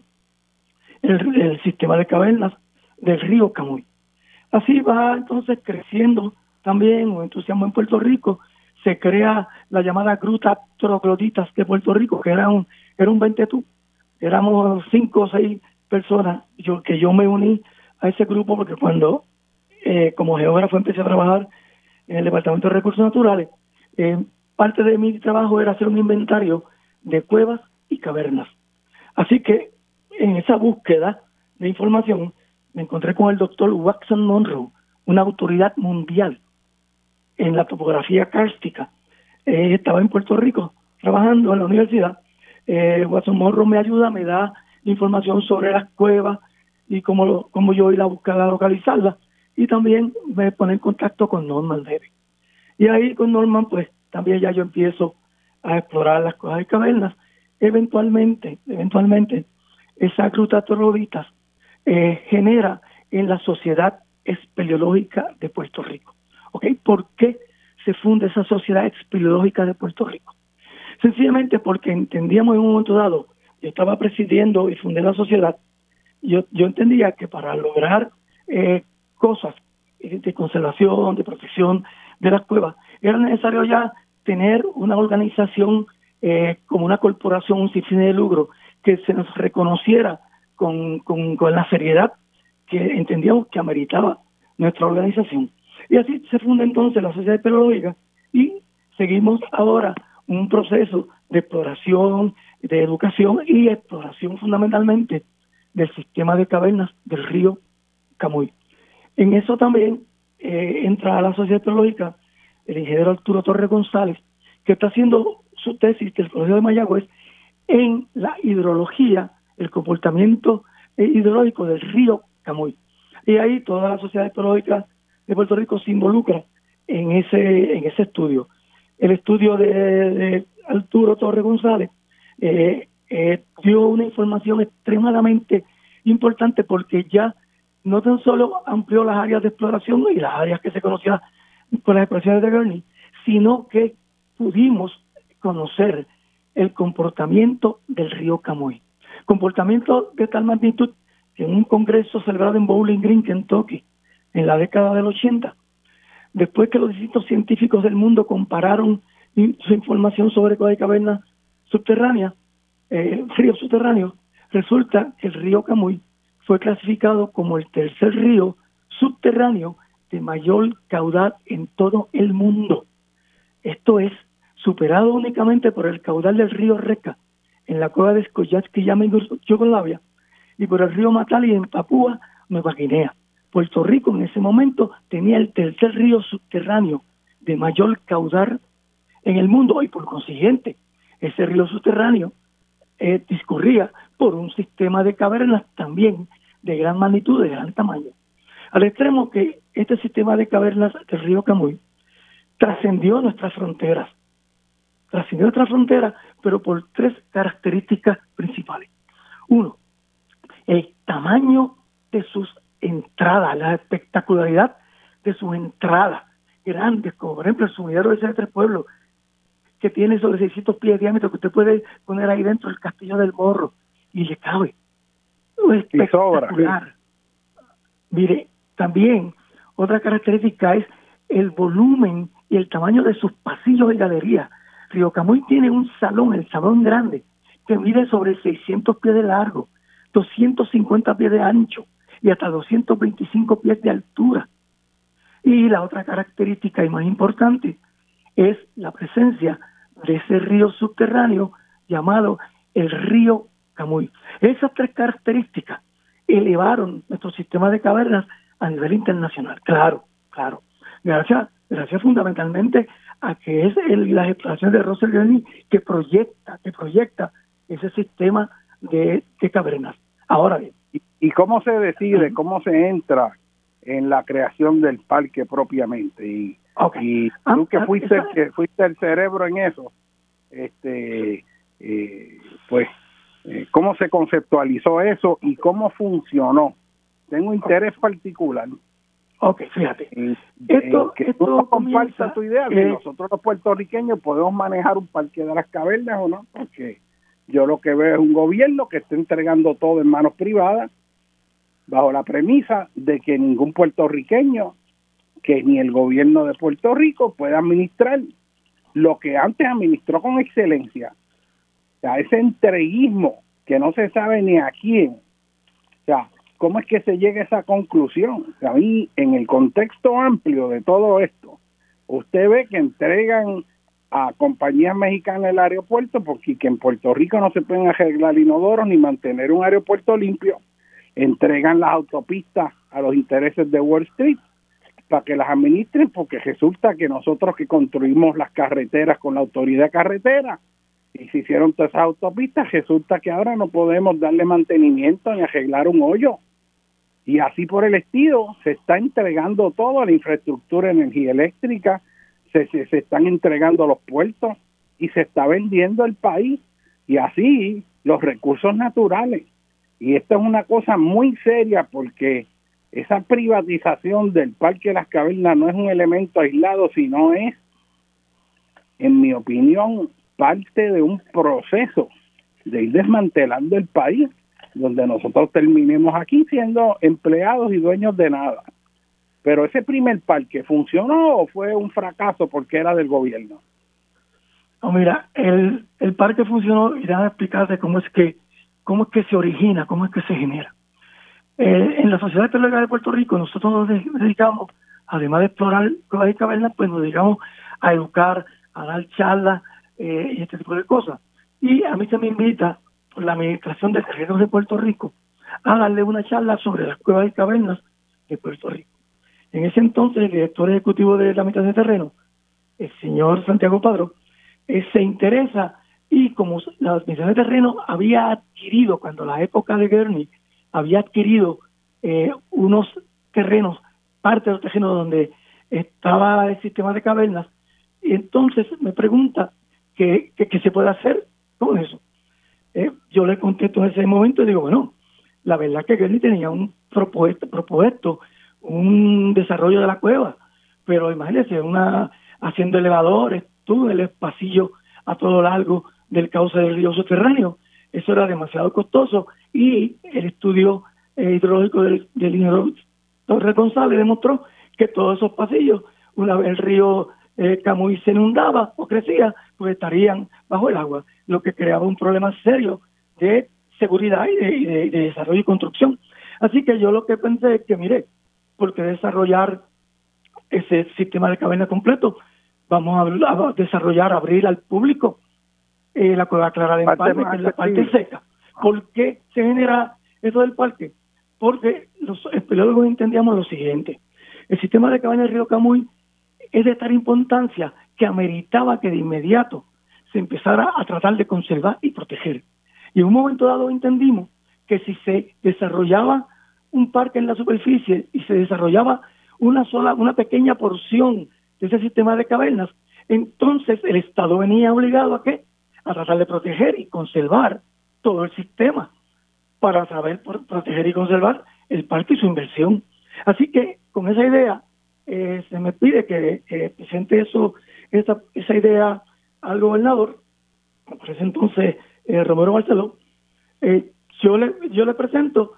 el, sistema de cavernas del río Camuy. Así va entonces creciendo también, un entusiasmo en Puerto Rico, se crea la llamada Gruta Trogloditas de Puerto Rico, que era un, era un 20 tú. Éramos cinco o seis personas yo, que yo me uní a ese grupo porque cuando eh, como geógrafo empecé a trabajar en el Departamento de Recursos Naturales, eh, parte de mi trabajo era hacer un inventario de cuevas y cavernas. Así que en esa búsqueda de información me encontré con el doctor Watson Monroe, una autoridad mundial en la topografía kárstica. Eh, estaba en Puerto Rico trabajando en la universidad. Eh, me ayuda, me da información sobre las cuevas y cómo, cómo yo ir a buscar a localizarlas. Y también me pone en contacto con Norman Levy. Y ahí con Norman, pues también ya yo empiezo a explorar las cuevas y cavernas. Eventualmente, eventualmente, esa gruta torroditas eh, genera en la sociedad espeleológica de Puerto Rico. ¿Ok? ¿Por qué se funda esa sociedad espeleológica de Puerto Rico? Sencillamente porque entendíamos en un momento dado, yo estaba presidiendo y fundé la sociedad, yo, yo entendía que para lograr eh, cosas de conservación, de protección de las cuevas, era necesario ya tener una organización eh, como una corporación sin fin de lucro que se nos reconociera con, con, con la seriedad que entendíamos que ameritaba nuestra organización. Y así se funda entonces la Sociedad Espeleológica y seguimos ahora un proceso de exploración, de educación y exploración fundamentalmente del sistema de cavernas del río Camuy. En eso también eh, entra a la Sociedad Espeleológica el ingeniero Arturo Torres González, que está haciendo su tesis del Colegio de Mayagüez en la hidrología, el comportamiento hidrológico del río Camuy. Y ahí toda la sociedad espeleológica de Puerto Rico se involucra en ese, en ese estudio. El estudio de, Arturo Torres González eh, eh, dio una información extremadamente importante porque ya no tan solo amplió las áreas de exploración y las áreas que se conocían con las exploraciones de Gurney, sino que pudimos conocer el comportamiento del río Camuy. Comportamiento de tal magnitud que en un congreso celebrado en Bowling Green, Kentucky, en la década del 80, después que los distintos científicos del mundo compararon su información sobre cuál caverna subterránea, eh, río subterráneo, resulta que el río Camuy fue clasificado como el tercer río subterráneo de mayor caudal en todo el mundo. Esto es superado únicamente por el caudal del río Reca en la cueva de Skoyatsky en Yugoslavia y por el río Matali en Papúa Nueva Guinea. Puerto Rico en ese momento tenía el tercer río subterráneo de mayor caudal en el mundo y por consiguiente ese río subterráneo eh, discurría por un sistema de cavernas también de gran magnitud, de gran tamaño. Al extremo que este sistema de cavernas del río Camuy trascendió nuestras fronteras, trascendió nuestras fronteras, pero por tres características principales. Uno, el tamaño de sus entradas, la espectacularidad de sus entradas grandes, como por ejemplo el sumidero de Tres Pueblos, que tiene sobre 600 pies de diámetro, que usted puede poner ahí dentro el castillo del morro y le cabe. espectacular. Mire, también otra característica es el volumen y el tamaño de sus pasillos y galerías. Río Camuy tiene un salón, el salón grande, que mide sobre 600 pies de largo, 250 pies de ancho y hasta 225 pies de altura. Y la otra característica y más importante es la presencia de ese río subterráneo llamado el río Camuy. Esas tres características elevaron nuestro sistema de cavernas a nivel internacional. Claro, claro. Gracias, gracias fundamentalmente a que es el, la exploración de Russell que proyecta, que proyecta ese sistema de, cavernas. Ahora bien. ¿Y, cómo se decide, cómo se entra en la creación del parque propiamente? Y, y ah, tú que ah, fuiste, que fuiste el cerebro en eso, este, eh, pues, eh, ¿cómo se conceptualizó eso y cómo funcionó? Tengo interés particular. Ok, fíjate. esto, que esto tú tu idea que nosotros los puertorriqueños podemos manejar un parque de las cavernas o no, porque yo lo que veo es un gobierno que está entregando todo en manos privadas bajo la premisa de que ningún puertorriqueño que ni el gobierno de Puerto Rico puede administrar lo que antes administró con excelencia. O sea, ese entreguismo que no se sabe ni a quién. O sea, ¿cómo es que se llega a esa conclusión? A mí, en el contexto amplio de todo esto, usted ve que entregan a compañías mexicanas el aeropuerto porque que en Puerto Rico no se pueden arreglar inodoros ni mantener un aeropuerto limpio. Entregan las autopistas a los intereses de Wall Street para que las administren porque resulta que nosotros que construimos las carreteras con la autoridad carretera y se hicieron todas esas autopistas, resulta que ahora no podemos darle mantenimiento ni arreglar un hoyo. Y así por el estilo, se está entregando todo a la infraestructura de energía eléctrica, se, se, están entregando los puertos y se está vendiendo el país y así los recursos naturales. Y esto es una cosa muy seria porque esa privatización del Parque de las Cavernas no es un elemento aislado, sino es, en mi opinión, parte de un proceso de ir desmantelando el país, donde nosotros terminemos aquí siendo empleados y dueños de nada. Pero ese primer parque funcionó o fue un fracaso porque era del gobierno. No, mira, el, el parque funcionó y déjame explicarte cómo es que cómo es que se origina, cómo es que se genera. Eh, en la Sociedad Petrolera de Puerto Rico nosotros nos dedicamos, además de explorar cuevas y cavernas, pues nos dedicamos a educar, a dar charlas eh, y este tipo de cosas. Y a mí se me invita la Administración de Terrenos de Puerto Rico a darle una charla sobre las cuevas y cavernas de Puerto Rico. En ese entonces, el director ejecutivo de la mitad de terreno, el señor Santiago Padro, eh, se interesa y como la administración de terreno había adquirido, cuando la época de Gurney, había adquirido eh, unos terrenos, parte de los terrenos donde estaba el sistema de cavernas, y entonces me pregunta qué, qué, se puede hacer con eso. Eh, yo le contesto en ese momento y digo, bueno, la verdad que Gurney tenía un propuesto, propuesto un desarrollo de la cueva, pero imagínense, una haciendo elevadores, túneles, pasillos a todo largo del cauce del río subterráneo. Eso era demasiado costoso y el estudio eh, hidrológico del, del ingeniero Torres demostró que todos esos pasillos, una vez el río eh, Camuy se inundaba o crecía, pues estarían bajo el agua, lo que creaba un problema serio de seguridad y de, de desarrollo y construcción. Así que yo lo que pensé es que, mire, porque desarrollar ese sistema de caverna completo. Vamos a, desarrollar, abrir al público eh, la cueva clara de Empalme, que es la parte seca. ¿Por qué se genera eso del parque? Porque los espeleólogos entendíamos lo siguiente. El sistema de caverna del río Camuy es de tal importancia que ameritaba que de inmediato se empezara a tratar de conservar y proteger. Y en un momento dado entendimos que si se desarrollaba un parque en la superficie y se desarrollaba una sola, una pequeña porción de ese sistema de cavernas, entonces el Estado venía obligado a qué? A tratar de proteger y conservar todo el sistema para saber proteger y conservar el parque y su inversión. Así que con esa idea eh, se me pide que presente eso, esa, esa idea al gobernador, por ese entonces eh, Romero Barceló, eh, yo le yo le presento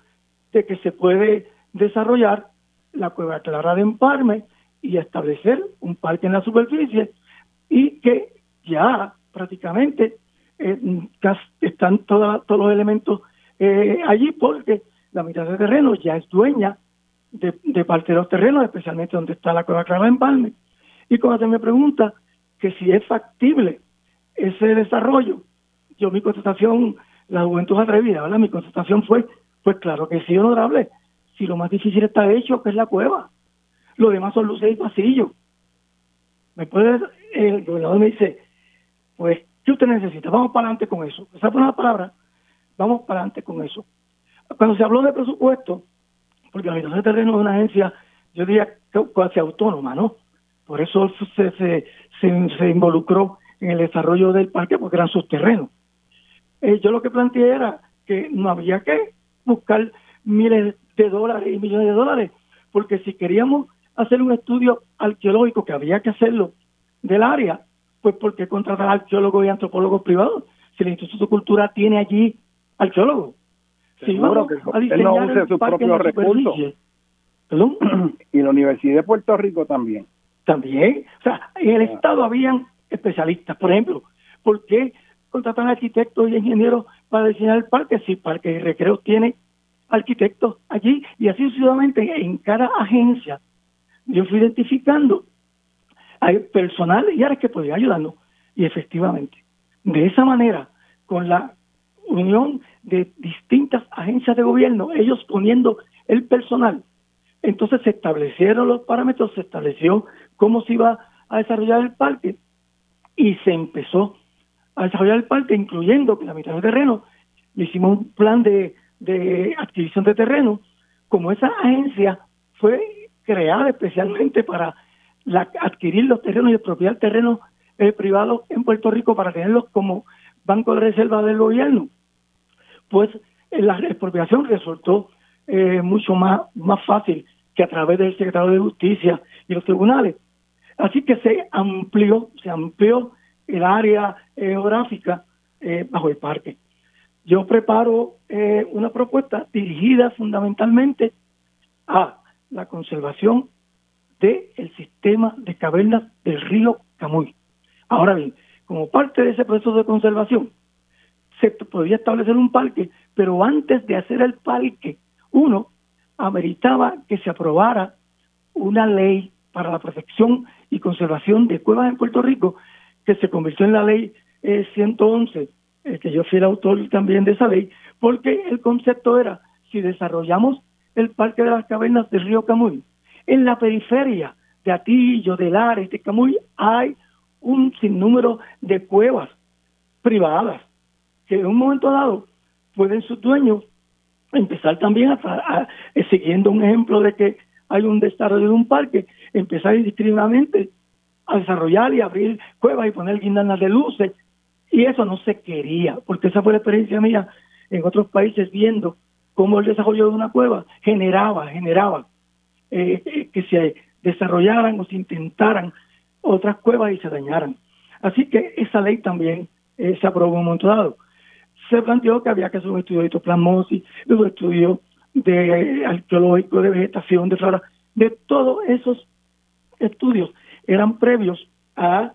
de que se puede desarrollar la cueva clara de Emparme y establecer un parque en la superficie y que ya prácticamente eh, están todos los elementos eh, allí porque la mitad del terreno ya es dueña de, parte de los terrenos, especialmente donde está la cueva clara de Empalme. Y cuando se me pregunta que si es factible ese desarrollo, yo mi contestación, la juventud atrevida, ¿verdad? Mi contestación fue pues claro que sí, honorable. Si lo más difícil está hecho, que es la cueva. Lo demás son luces y pasillos. Me puede, el gobernador me dice, pues, ¿qué usted necesita? Vamos para adelante con eso. Esa fue una palabra, vamos para adelante con eso. Cuando se habló de presupuesto, porque la Administración de Terreno es una agencia, yo diría casi autónoma, ¿no? Por eso se, se, se, involucró en el desarrollo del parque, porque eran sus terrenos. Eh, yo lo que planteé era que no había que buscar miles de dólares y millones de dólares, porque si queríamos hacer un estudio arqueológico, que había que hacerlo del área, pues porque contratar arqueólogos y antropólogos privados? Si el Instituto de Cultura tiene allí arqueólogos. Si vamos a diseñar no use sus propios recursos. ¿Perdón? y la Universidad de Puerto Rico también. También. O sea, en el ah. Estado habían especialistas. Por ejemplo, ¿por qué contratan arquitectos y ingenieros para diseñar el parque si el Parque de Recreo tiene arquitectos allí? Y así sucesivamente en cada agencia yo fui identificando hay personal y áreas que podían ayudarnos. Y efectivamente, de esa manera, con la unión de distintas agencias de gobierno, ellos poniendo el personal, entonces se establecieron los parámetros, se estableció cómo se iba a desarrollar el parque y se empezó a desarrollar el parque, incluyendo que la mitad del terreno, le hicimos un plan de, de adquisición de terreno, como esa agencia fue creada especialmente para la, adquirir los terrenos y expropiar terrenos eh, privados en Puerto Rico para tenerlos como banco de reserva del gobierno, pues eh, la expropiación resultó eh, mucho más, más fácil que a través del secretario de Justicia y los tribunales. Así que se amplió, se amplió el área geográfica bajo el parque. Yo preparo una propuesta dirigida fundamentalmente a la conservación del sistema de cavernas del río Camuy. Ahora bien, como parte de ese proceso de conservación, se podía establecer un parque, pero antes de hacer el parque, uno ameritaba que se aprobara una ley para la protección y conservación de cuevas en Puerto Rico, que se convirtió en la ley 111, eh, que yo fui el autor también de esa ley, porque el concepto era, si desarrollamos el Parque de las Cavernas del Río Camuy, en la periferia de Atillo, de Lares, de Camuy, hay un sinnúmero de cuevas privadas que en un momento dado pueden sus dueños empezar también a, eh, siguiendo un ejemplo de que hay un desarrollo de un parque, empezar indiscriminadamente a desarrollar y abrir cuevas y poner guirnaldas de luces. Y eso no se quería, porque esa fue la experiencia mía en otros países viendo cómo el desarrollo de una cueva generaba, generaba eh, que se desarrollaran o se intentaran otras cuevas y se dañaran. Así que esa ley también eh, se aprobó en un momento dado. Se planteó que había que hacer un estudio de hitoplasmosis, un estudio de arqueológico, de vegetación, de flora, de todos esos estudios eran previos a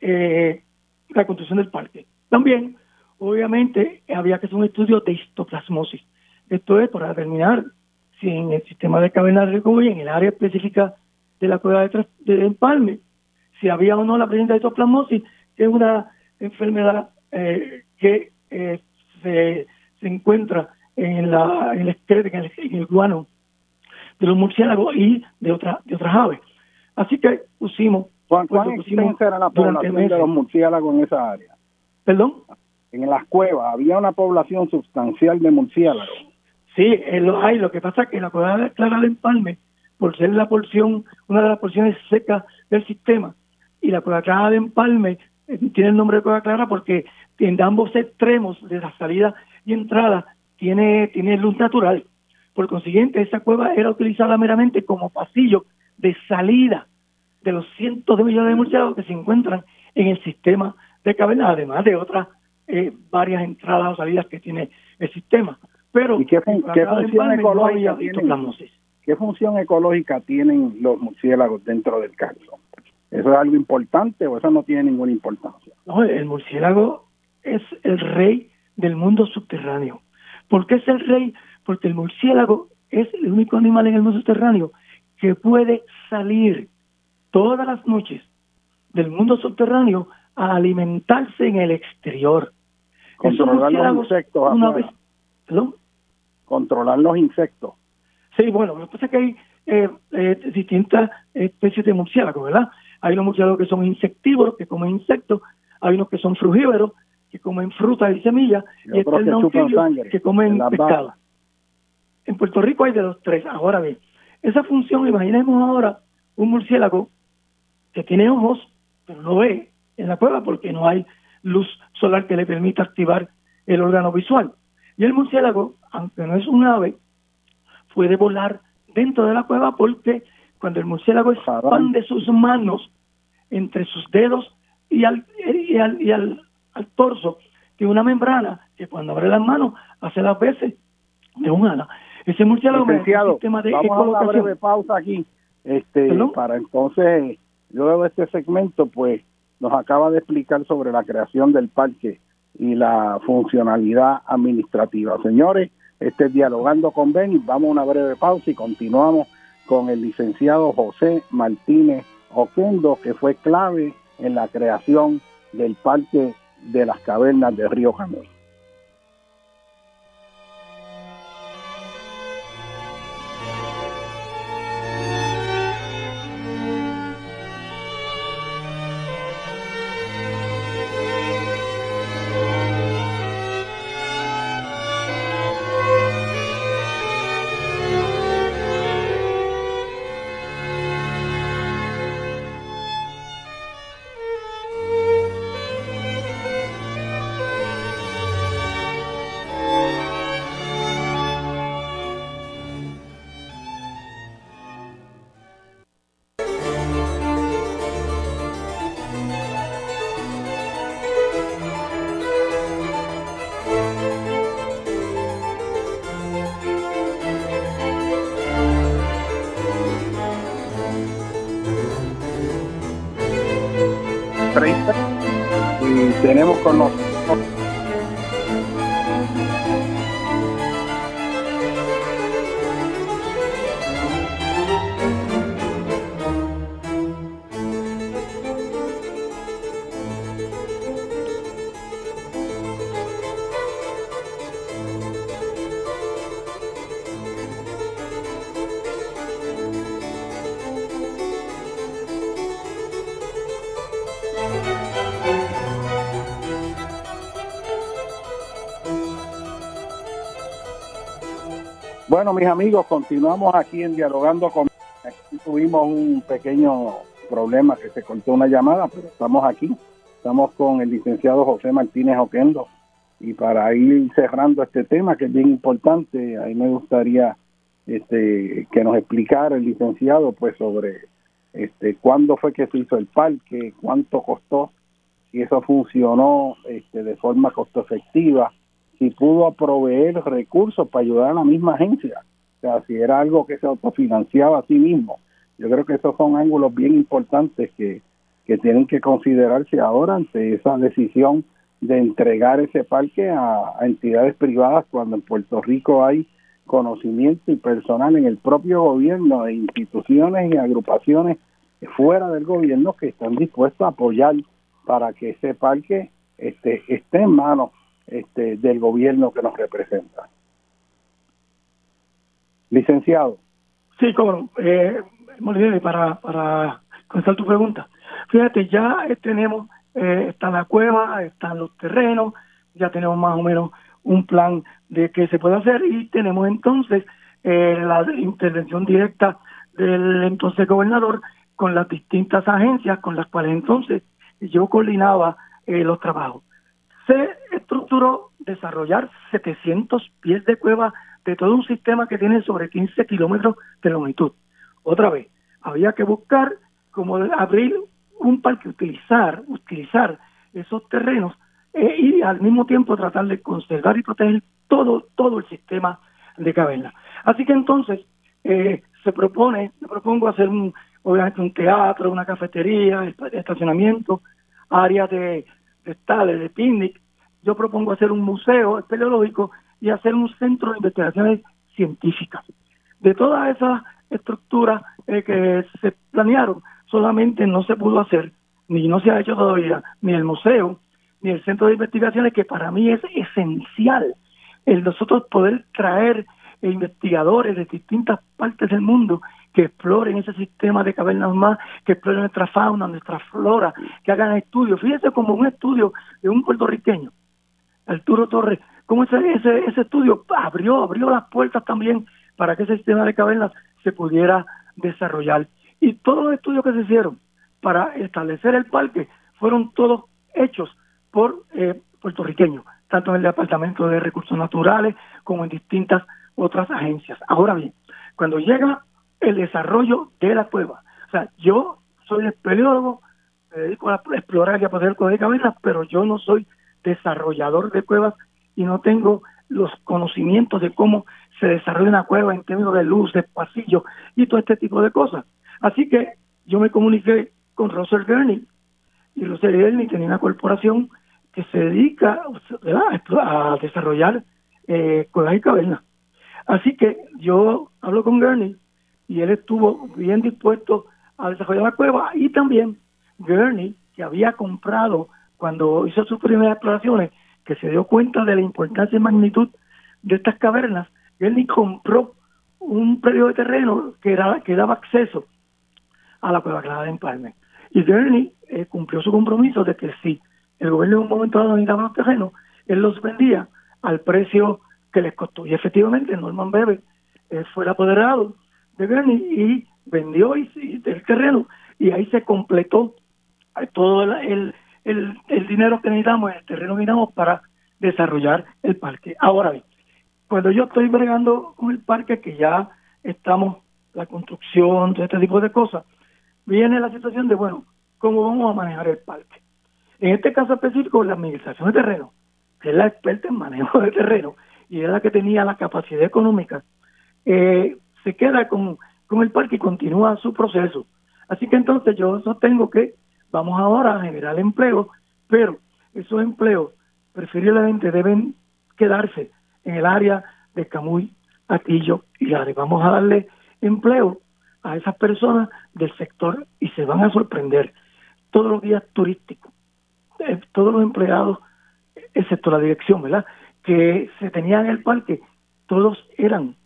eh, la construcción del parque. También, obviamente, había que hacer un estudio de histoplasmosis. Esto es para determinar en el sistema de cavernas de y en el área específica de la cueva de, de Empalme, si había o no la presencia de hitoplasmosis, que es una enfermedad eh, que eh, se, se, encuentra en, la, en el esqueleto, en el, guano de los murciélagos y de, otra, de otras aves. Así que pusimos... ¿Cuán, cuán pusimos era la población de los murciélagos en esa área? ¿Perdón? En las cuevas había una población sustancial de murciélagos. Sí, lo hay. Lo que pasa es que la cueva clara del empalme, por ser la porción, una de las porciones secas del sistema, y la cueva clara de empalme eh, tiene el nombre de cueva clara porque en ambos extremos de la salida y entrada tiene, tiene luz natural. Por consiguiente, esa cueva era utilizada meramente como pasillo de salida de los cientos de millones de murciélagos que se encuentran en el sistema de cavernas, además de otras eh, varias entradas o salidas que tiene el sistema. Pero, ¿Y qué, función ecológica tienen, ¿qué función ecológica tienen los murciélagos dentro del caso? ¿Eso es algo importante o eso no tiene ninguna importancia? No, el murciélago es el rey del mundo subterráneo. ¿Por qué es el rey? Porque el murciélago es el único animal en el mundo subterráneo que puede salir todas las noches del mundo subterráneo a alimentarse en el exterior. Controlar los insectos. Una vez, controlar los insectos. Sí, bueno, lo que pasa es que hay eh, eh, distintas especies de murciélagos, ¿verdad? Hay unos murciélagos que son insectívoros, que comen insectos, hay unos que son frugívoros, que comen frutas y semillas, y, y que, que comen pescado. En Puerto Rico hay de los tres. Ahora bien, esa función, imaginemos ahora un murciélago que tiene ojos, pero no ve en la cueva porque no hay luz solar que le permita activar el órgano visual. Y el murciélago, aunque no es un ave, puede volar dentro de la cueva porque cuando el murciélago expande sus manos entre sus dedos y al, y al, y al, torso, tiene una membrana que cuando abre las manos hace las veces de un ala. Ese murciélago es un sistema de vamos a una breve pausa aquí, este, para entonces, luego de este segmento, pues nos acaba de explicar sobre la creación del parque y la funcionalidad administrativa. Señores, este es Dialogando con Benny, vamos a una breve pausa y continuamos con el licenciado José Martínez Oquendo, que fue clave en la creación del Parque de las Cavernas de Río Janeiro. Bueno, mis amigos, continuamos aquí en Dialogando con... Aquí tuvimos un pequeño problema que se cortó una llamada, pero estamos aquí. Estamos con el licenciado José Martínez Oquendo. Y para ir cerrando este tema, que es bien importante, ahí me gustaría este, que nos explicara el licenciado pues sobre este, cuándo fue que se hizo el parque, cuánto costó, si eso funcionó este, de forma costo efectiva si pudo proveer recursos para ayudar a la misma agencia, o sea, si era algo que se autofinanciaba a sí mismo. Yo creo que esos son ángulos bien importantes que, que tienen que considerarse ahora ante esa decisión de entregar ese parque a, entidades privadas cuando en Puerto Rico hay conocimiento y personal en el propio gobierno de instituciones y agrupaciones fuera del gobierno que están dispuestos a apoyar para que ese parque este, esté en manos este, del gobierno que nos representa. Licenciado. Sí, como eh, para, para contestar tu pregunta. Fíjate, ya tenemos, eh, está la cueva, están los terrenos, ya tenemos más o menos un plan de qué se puede hacer y tenemos entonces eh, la intervención directa del entonces gobernador con las distintas agencias con las cuales entonces yo coordinaba eh, los trabajos se estructuró desarrollar 700 pies de cueva de todo un sistema que tiene sobre 15 kilómetros de longitud. Otra vez, había que buscar cómo abrir un parque, utilizar, utilizar esos terrenos eh, y al mismo tiempo tratar de conservar y proteger todo, todo el sistema de caverna. Así que entonces eh, se propone, me propongo hacer un, obviamente un teatro, una cafetería, estacionamiento, áreas de de picnic, yo propongo hacer un museo espeleológico y hacer un centro de investigaciones científicas. De todas esas estructuras eh, que se planearon, solamente no se pudo hacer, ni no se ha hecho todavía, ni el museo, ni el centro de investigaciones, que para mí es esencial el nosotros poder traer investigadores de distintas partes del mundo que exploren ese sistema de cavernas más, que exploren nuestra fauna, nuestra flora, que hagan estudios. Fíjense como un estudio de un puertorriqueño, Arturo Torres, cómo ese, ese, estudio abrió, abrió las puertas también para que ese sistema de cavernas se pudiera desarrollar. Y todos los estudios que se hicieron para establecer el parque fueron todos hechos por eh, puertorriqueños, tanto en el Departamento de Recursos Naturales como en distintas otras agencias. Ahora bien, cuando llega el desarrollo de la cueva, o sea, yo soy espeleólogo, me dedico a explorar y a poder de cavernas, pero yo no soy desarrollador de cuevas y no tengo los conocimientos de cómo se desarrolle una cueva en términos de luz, de pasillo y todo este tipo de cosas. Así que yo me comuniqué con Russell Gurney y Russell Gurney tenía una corporación que se dedica a desarrollar eh, cuevas y cavernas. Así que yo hablo con Gurney y él estuvo bien dispuesto a desarrollar la cueva y también Gurney, que había comprado cuando hizo sus primeras exploraciones, que se dio cuenta de la importancia y magnitud de estas cavernas, Gurney compró un predio de terreno que, era, que daba acceso a la cueva clara de Empalme. Y Gurney eh, cumplió su compromiso de que si el gobierno en un momento dado necesitaba los terrenos, él los vendía al precio que les costó. Y efectivamente Norman Bebe eh, fue apoderado de Gurney y vendió y, el terreno y ahí se completó eh, todo el, el, el, dinero que necesitamos, el terreno que necesitamos para desarrollar el parque. Ahora bien, cuando yo estoy bregando con el parque, que ya estamos, la construcción, todo este tipo de cosas, viene la situación de, bueno, ¿cómo vamos a manejar el parque? En este caso específico, la administración de terreno, que es la experta en manejo de terreno, y es la que tenía la capacidad económica, eh, se queda con, con el parque y continúa su proceso. Así que entonces yo sostengo que vamos ahora a generar empleo, pero esos empleos preferiblemente deben quedarse en el área de Camuy, Atillo y Lares. Vamos a darle empleo a esas personas del sector y se van a sorprender. Todos los días turísticos, eh, todos los empleados, excepto la dirección, ¿verdad? Que se tenían en el parque, todos eran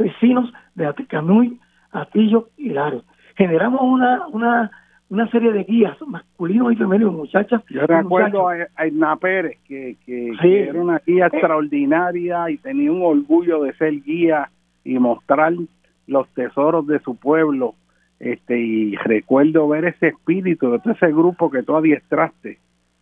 vecinos de Camuy, Atillo y Lares. Generamos una, una una serie de guías masculinos y femeninos, muchachas. Yo recuerdo a, a Pérez, que, que, era una guía eh. extraordinaria y tenía un orgullo de ser guía y mostrar los tesoros de su pueblo. este Y recuerdo ver ese espíritu de todo ese grupo que tú adiestraste,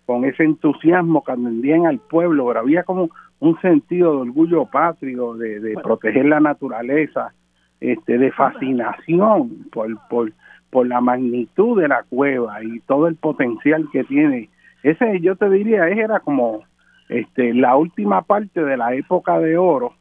con ese entusiasmo que atendían al pueblo, pero había como un sentido de orgullo patrio, de, de proteger la naturaleza, este de fascinación por, por por la magnitud de la cueva y todo el potencial que tiene. Ese yo te diría, era como este la última parte de la época de oro,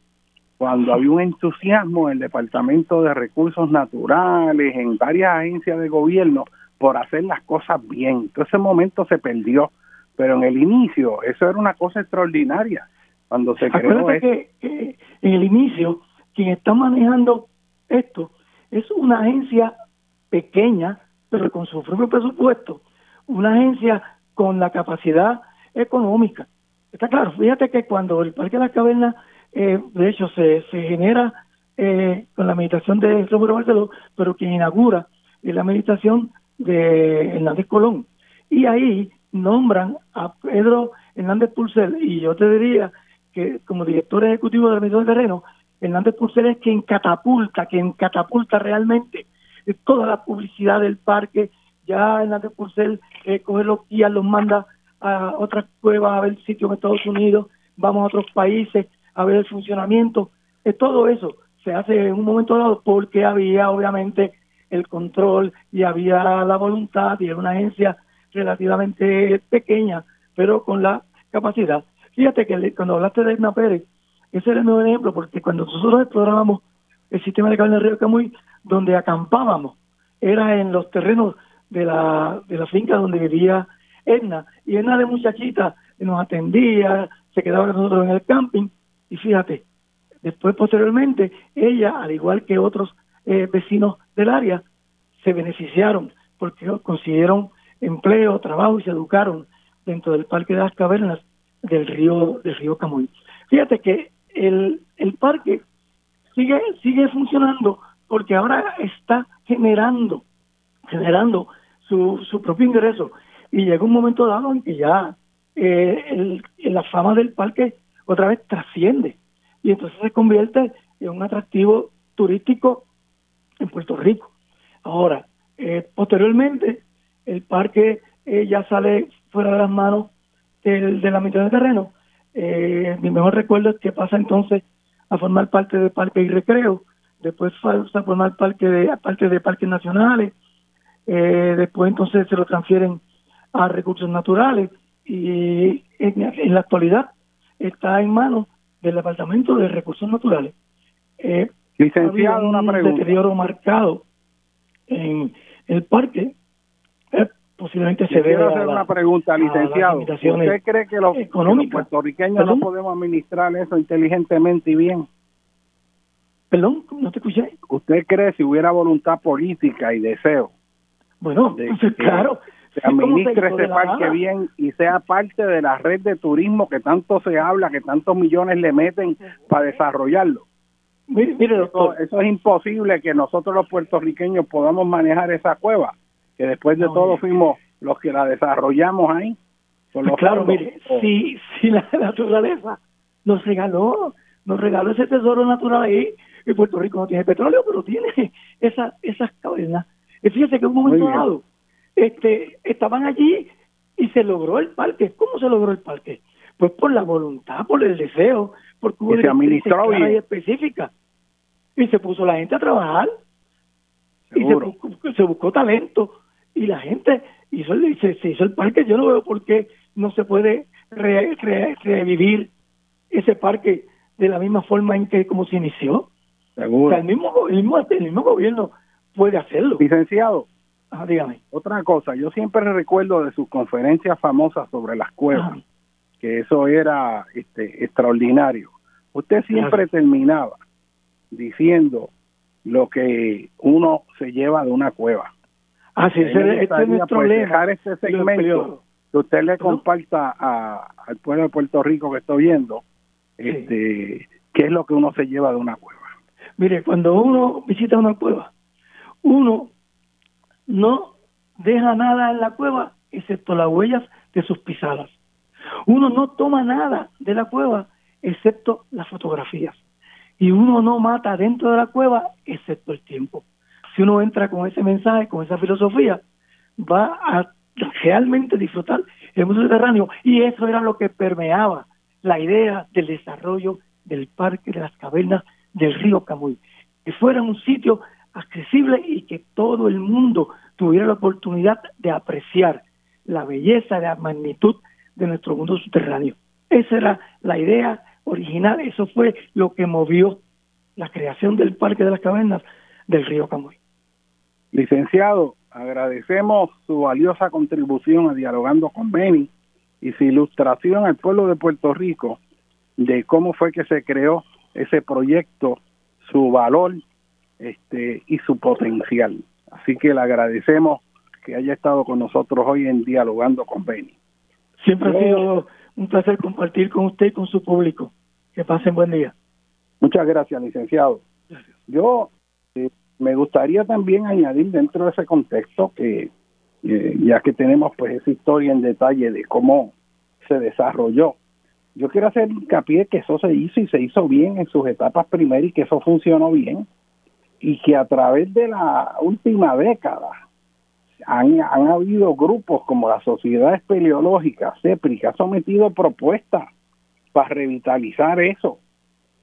cuando había un entusiasmo en el Departamento de Recursos Naturales, en varias agencias de gobierno, por hacer las cosas bien. Entonces ese momento se perdió, pero en el inicio eso era una cosa extraordinaria. Cuando se creó que en el inicio quien está manejando esto es una agencia pequeña, pero con su propio presupuesto, una agencia con la capacidad económica. Está claro, fíjate que cuando el Parque de las Cavernas, eh, de hecho, se, se genera eh, con la meditación de Roberto Barceló, pero quien inaugura es la meditación de Hernández Colón. Y ahí nombran a Pedro Hernández Pulsel, y yo te diría que como director ejecutivo de la meditación de terreno, Hernández Pulsel es quien catapulta, quien catapulta realmente toda la publicidad del parque. Ya Hernández Purcell eh, coge los guías, los manda a otras cuevas a ver sitios en Estados Unidos, vamos a otros países a ver el funcionamiento. Eh, todo eso se hace en un momento dado porque había obviamente el control y había la voluntad y era una agencia relativamente pequeña, pero con la capacidad. Fíjate que cuando hablaste de Edna Pérez, ese era el nuevo ejemplo, porque cuando nosotros explorábamos el sistema de del río Camuy, donde acampábamos, era en los terrenos de la, de la finca donde vivía Edna. Y Edna de muchachita nos atendía, se quedaba con nosotros en el camping. Y fíjate, después posteriormente, ella, al igual que otros eh, vecinos del área, se beneficiaron porque consiguieron empleo, trabajo y se educaron dentro del Parque de las Cavernas del río del río Camuy. Fíjate que el, el parque sigue sigue funcionando porque ahora está generando, generando su, su propio ingreso. Y llega un momento dado en que ya eh, la fama del parque otra vez trasciende y entonces se convierte en un atractivo turístico en Puerto Rico. Ahora, eh, posteriormente, el parque eh, ya sale fuera de las manos del, de la mitad de terreno. mi mejor recuerdo es que pasa entonces a formar parte del parque y recreo, después pasa a formar parte de, parte de parques nacionales, eh, después entonces se lo transfieren a recursos naturales y en, la actualidad está en manos del Departamento de Recursos Naturales. eh, Licenciado, una pregunta. un deterioro marcado en el parque, eh, posiblemente se Quiero debe hacer a la- una pregunta, licenciado. ¿Usted cree que los, que los puertorriqueños no ¿Perdón? podemos administrar eso inteligentemente y bien? Perdón, no te escuché. ¿Usted cree si hubiera voluntad política y deseo Bueno, de que claro. se sí, ¿cómo se administre ese parque nada? bien y sea parte de la red de turismo que tanto se habla, que tantos millones le meten para desarrollarlo? Mire, mire, Eso, doctor, eso es imposible que nosotros los puertorriqueños podamos manejar esa cueva, que después de No, todo mire. fuimos los que la desarrollamos ahí. con los claro, mire, si, si la naturaleza nos regaló, nos regaló ese tesoro natural ahí, y Puerto Rico no tiene petróleo, pero tiene esa, esas cavernas. Y fíjese que en un momento dado, este, estaban allí y se logró el parque. ¿Cómo se logró el parque? Pues por la voluntad, por el deseo, porque hubo se administró y específicas. Y se puso la gente a trabajar y se buscó, se buscó talento y la gente hizo el, se, se hizo el parque. Yo no veo por qué no se puede re- re- revivir ese parque de la misma forma en que como se inició. O sea, el mismo, el mismo, el mismo gobierno puede hacerlo. Licenciado, dígame. otra cosa, yo siempre recuerdo de sus conferencias famosas sobre las cuevas, Ajá. que eso era este, extraordinario. Usted siempre terminaba diciendo lo que uno se lleva de una cueva. Ah, sí, A mí ese, me este es nuestro pues, dejar este segmento que usted le comparta a- al pueblo de Puerto Rico que está oyendo, Sí. este, qué es lo que uno se lleva de una cueva. Mire, cuando uno visita una cueva, uno no deja nada en la cueva excepto las huellas de sus pisadas. Uno no toma nada de la cueva excepto las fotografías. Y uno no mata dentro de la cueva excepto el tiempo. Si uno entra con ese mensaje, con esa filosofía, va a realmente disfrutar el mundo subterráneo. Y eso era lo que permeaba la idea del desarrollo del parque de las cavernas del río Camuy. Que fuera un sitio accesible y que todo el mundo tuviera la oportunidad de apreciar la belleza, la magnitud de nuestro mundo subterráneo. Esa era la idea original, eso fue lo que movió la creación del Parque de las Cavernas del río Camuy. Licenciado, agradecemos su valiosa contribución a Dialogando con Beni y su ilustración al pueblo de Puerto Rico de cómo fue que se creó ese proyecto, su valor este, y su potencial. Así que le agradecemos que haya estado con nosotros hoy en Dialogando con Beni. Siempre ha sido un placer compartir con usted y con su público. Que pasen buen día. Muchas gracias, licenciado. Yo eh, me gustaría también añadir dentro de ese contexto que, eh, ya que tenemos pues esa historia en detalle de cómo se desarrolló, yo quiero hacer hincapié que eso se hizo y se hizo bien en sus etapas primeras y que eso funcionó bien y que a través de la última década han, han habido grupos como la Sociedad Espeleológica, CEPRI, que ha sometido propuestas para revitalizar eso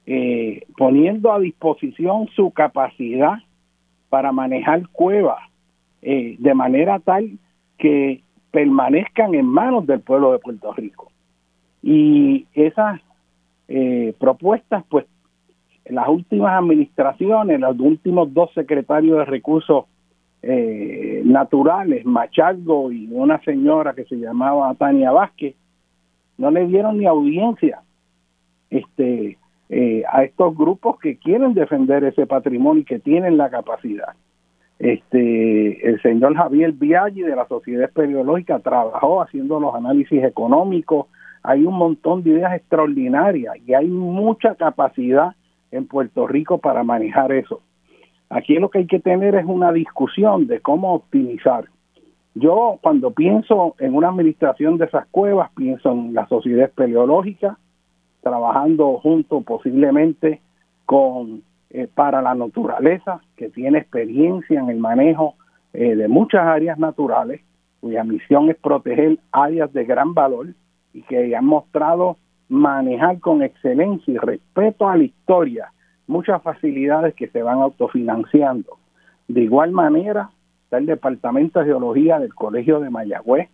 eh, poniendo a disposición su capacidad para manejar cuevas eh, de manera tal que permanezcan en manos del pueblo de Puerto Rico. Y esas eh, propuestas, pues, las últimas administraciones, los últimos dos secretarios de recursos eh, naturales, Machargo y una señora que se llamaba Tania Vázquez, no le dieron ni audiencia este eh, a estos grupos que quieren defender ese patrimonio y que tienen la capacidad. Este, el señor Javier Viaggi de la Sociedad Espeleológica trabajó haciendo los análisis económicos. Hay un montón de ideas extraordinarias y hay mucha capacidad en Puerto Rico para manejar eso. Aquí lo que hay que tener es una discusión de cómo optimizar. Yo cuando pienso en una administración de esas cuevas, pienso en la Sociedad Espeleológica, trabajando junto posiblemente con eh, para la naturaleza, que tiene experiencia en el manejo eh, de muchas áreas naturales, cuya misión es proteger áreas de gran valor y que han mostrado manejar con excelencia y respeto a la historia muchas facilidades que se van autofinanciando. De igual manera, está el Departamento de Geología del Colegio de Mayagüez,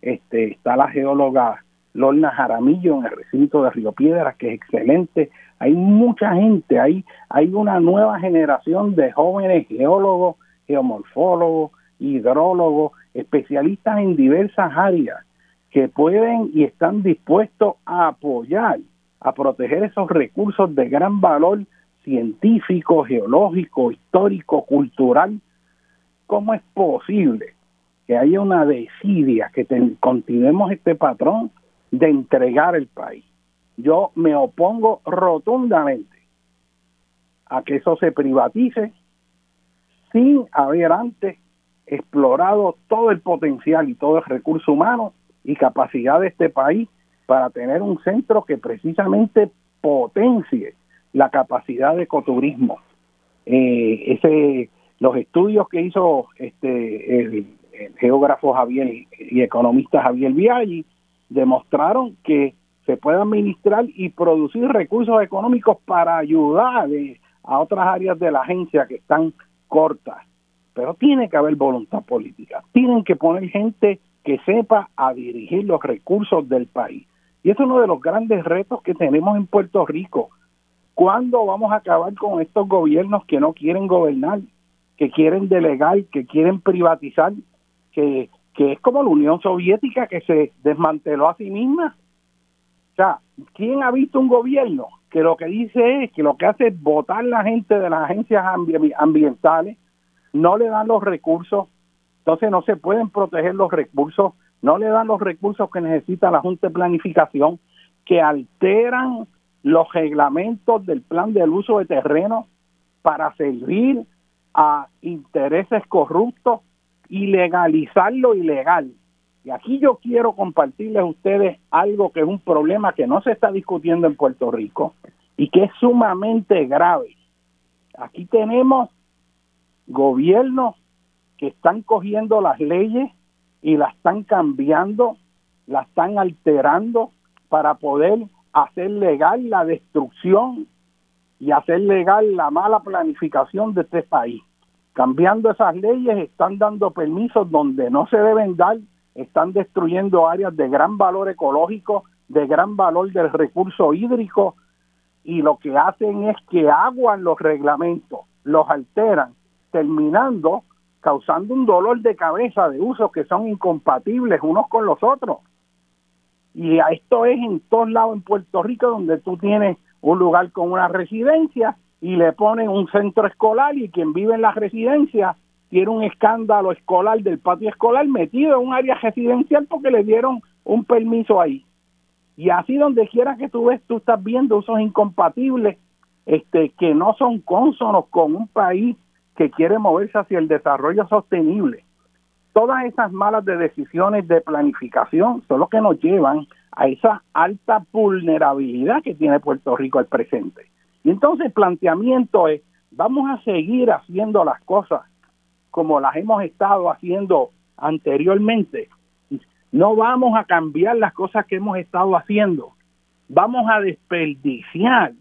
este, está la geóloga Lorna Jaramillo en el recinto de Río Piedras, que es excelente. Hay mucha gente, hay, hay una nueva generación de jóvenes geólogos, geomorfólogos, hidrólogos, especialistas en diversas áreas que pueden y están dispuestos a apoyar, a proteger esos recursos de gran valor científico, geológico, histórico, cultural. ¿Cómo es posible que haya una desidia, que continuemos este patrón de entregar el país? Yo me opongo rotundamente a que eso se privatice sin haber antes explorado todo el potencial y todo el recurso humano y capacidad de este país para tener un centro que precisamente potencie la capacidad de ecoturismo. Eh, ese, los estudios que hizo este el, geógrafo Javier y economista Javier Viaggi demostraron que se puede administrar y producir recursos económicos para ayudar eh, a otras áreas de la agencia que están cortas. Pero tiene que haber voluntad política. Tienen que poner gente que sepa a dirigir los recursos del país. Y es uno de los grandes retos que tenemos en Puerto Rico. ¿Cuándo vamos a acabar con estos gobiernos que no quieren gobernar, que quieren delegar, que quieren privatizar, que, que es como la Unión Soviética que se desmanteló a sí misma? O sea, ¿quién ha visto un gobierno que lo que dice es que lo que hace es votar la gente de las agencias ambientales, no le dan los recursos, entonces no se pueden proteger los recursos, no le dan los recursos que necesita la Junta de Planificación, que alteran los reglamentos del plan del uso de terreno para servir a intereses corruptos y legalizar lo ilegal. Y aquí yo quiero compartirles a ustedes algo que es un problema que no se está discutiendo en Puerto Rico y que es sumamente grave. Aquí tenemos gobiernos que están cogiendo las leyes y las están cambiando, las están alterando para poder hacer legal la destrucción y hacer legal la mala planificación de este país. Cambiando esas leyes están dando permisos donde no se deben dar, están destruyendo áreas de gran valor ecológico, de gran valor del recurso hídrico y lo que hacen es que aguan los reglamentos, los alteran, terminando causando un dolor de cabeza de usos que son incompatibles unos con los otros. Y esto es en todos lados en Puerto Rico donde tú tienes un lugar con una residencia y le ponen un centro escolar y quien vive en la residencia tiene un escándalo escolar del patio escolar metido en un área residencial porque le dieron un permiso ahí. Y así donde quiera que tú ves, tú estás viendo usos incompatibles este, que no son cónsonos con un país que quiere moverse hacia el desarrollo sostenible. Todas esas malas de decisiones de planificación son lo que nos llevan a esa alta vulnerabilidad que tiene Puerto Rico al presente. Y entonces el planteamiento es, vamos a seguir haciendo las cosas como las hemos estado haciendo anteriormente. No vamos a cambiar las cosas que hemos estado haciendo. Vamos a desperdiciar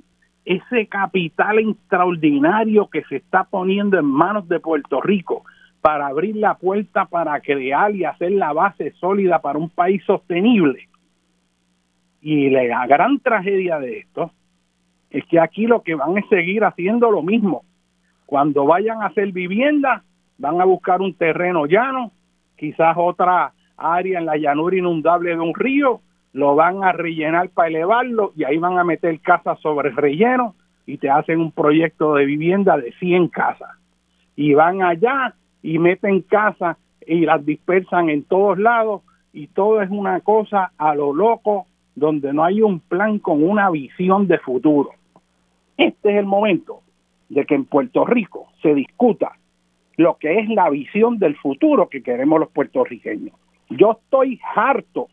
ese capital extraordinario que se está poniendo en manos de Puerto Rico para abrir la puerta para crear y hacer la base sólida para un país sostenible. Y la gran tragedia de esto es que aquí lo que van es seguir haciendo lo mismo. Cuando vayan a hacer vivienda, van a buscar un terreno llano, quizás otra área en la llanura inundable de un río, lo van a rellenar para elevarlo y ahí van a meter casas sobre el relleno y te hacen un proyecto de vivienda de 100 casas. Y van allá y meten casas y las dispersan en todos lados y todo es una cosa a lo loco donde no hay un plan con una visión de futuro. Este es el momento de que en Puerto Rico se discuta lo que es la visión del futuro que queremos los puertorriqueños. Yo estoy harto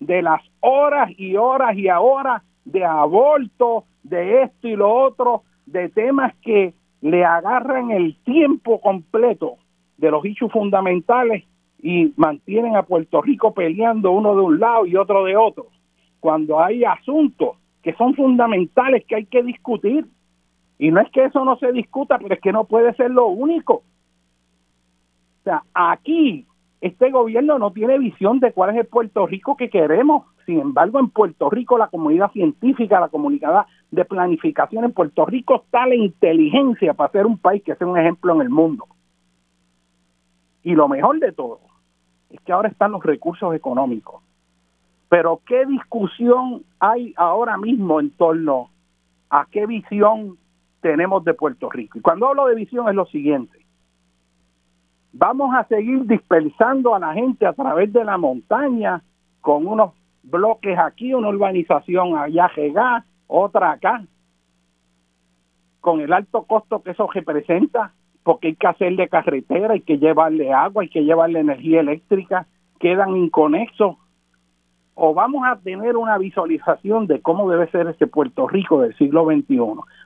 de las horas y horas y horas de aborto, de esto y lo otro, de temas que le agarran el tiempo completo de los hechos fundamentales y mantienen a Puerto Rico peleando uno de un lado y otro de otro, cuando hay asuntos que son fundamentales que hay que discutir. Y no es que eso no se discuta, pero es que no puede ser lo único. O sea, aquí este gobierno no tiene visión de cuál es el Puerto Rico que queremos. Sin embargo, en Puerto Rico, la comunidad científica, la comunidad de planificación en Puerto Rico está la inteligencia para ser un país que sea un ejemplo en el mundo. Y lo mejor de todo es que ahora están los recursos económicos. Pero ¿qué discusión hay ahora mismo en torno a qué visión tenemos de Puerto Rico? Y cuando hablo de visión es lo siguiente vamos a seguir dispersando a la gente a través de la montaña con unos bloques aquí, una urbanización allá llegada, otra acá, con el alto costo que eso representa, porque hay que hacerle carretera, hay que llevarle agua, hay que llevarle energía eléctrica, quedan inconexos. O vamos a tener una visualización de cómo debe ser ese Puerto Rico del siglo XXI.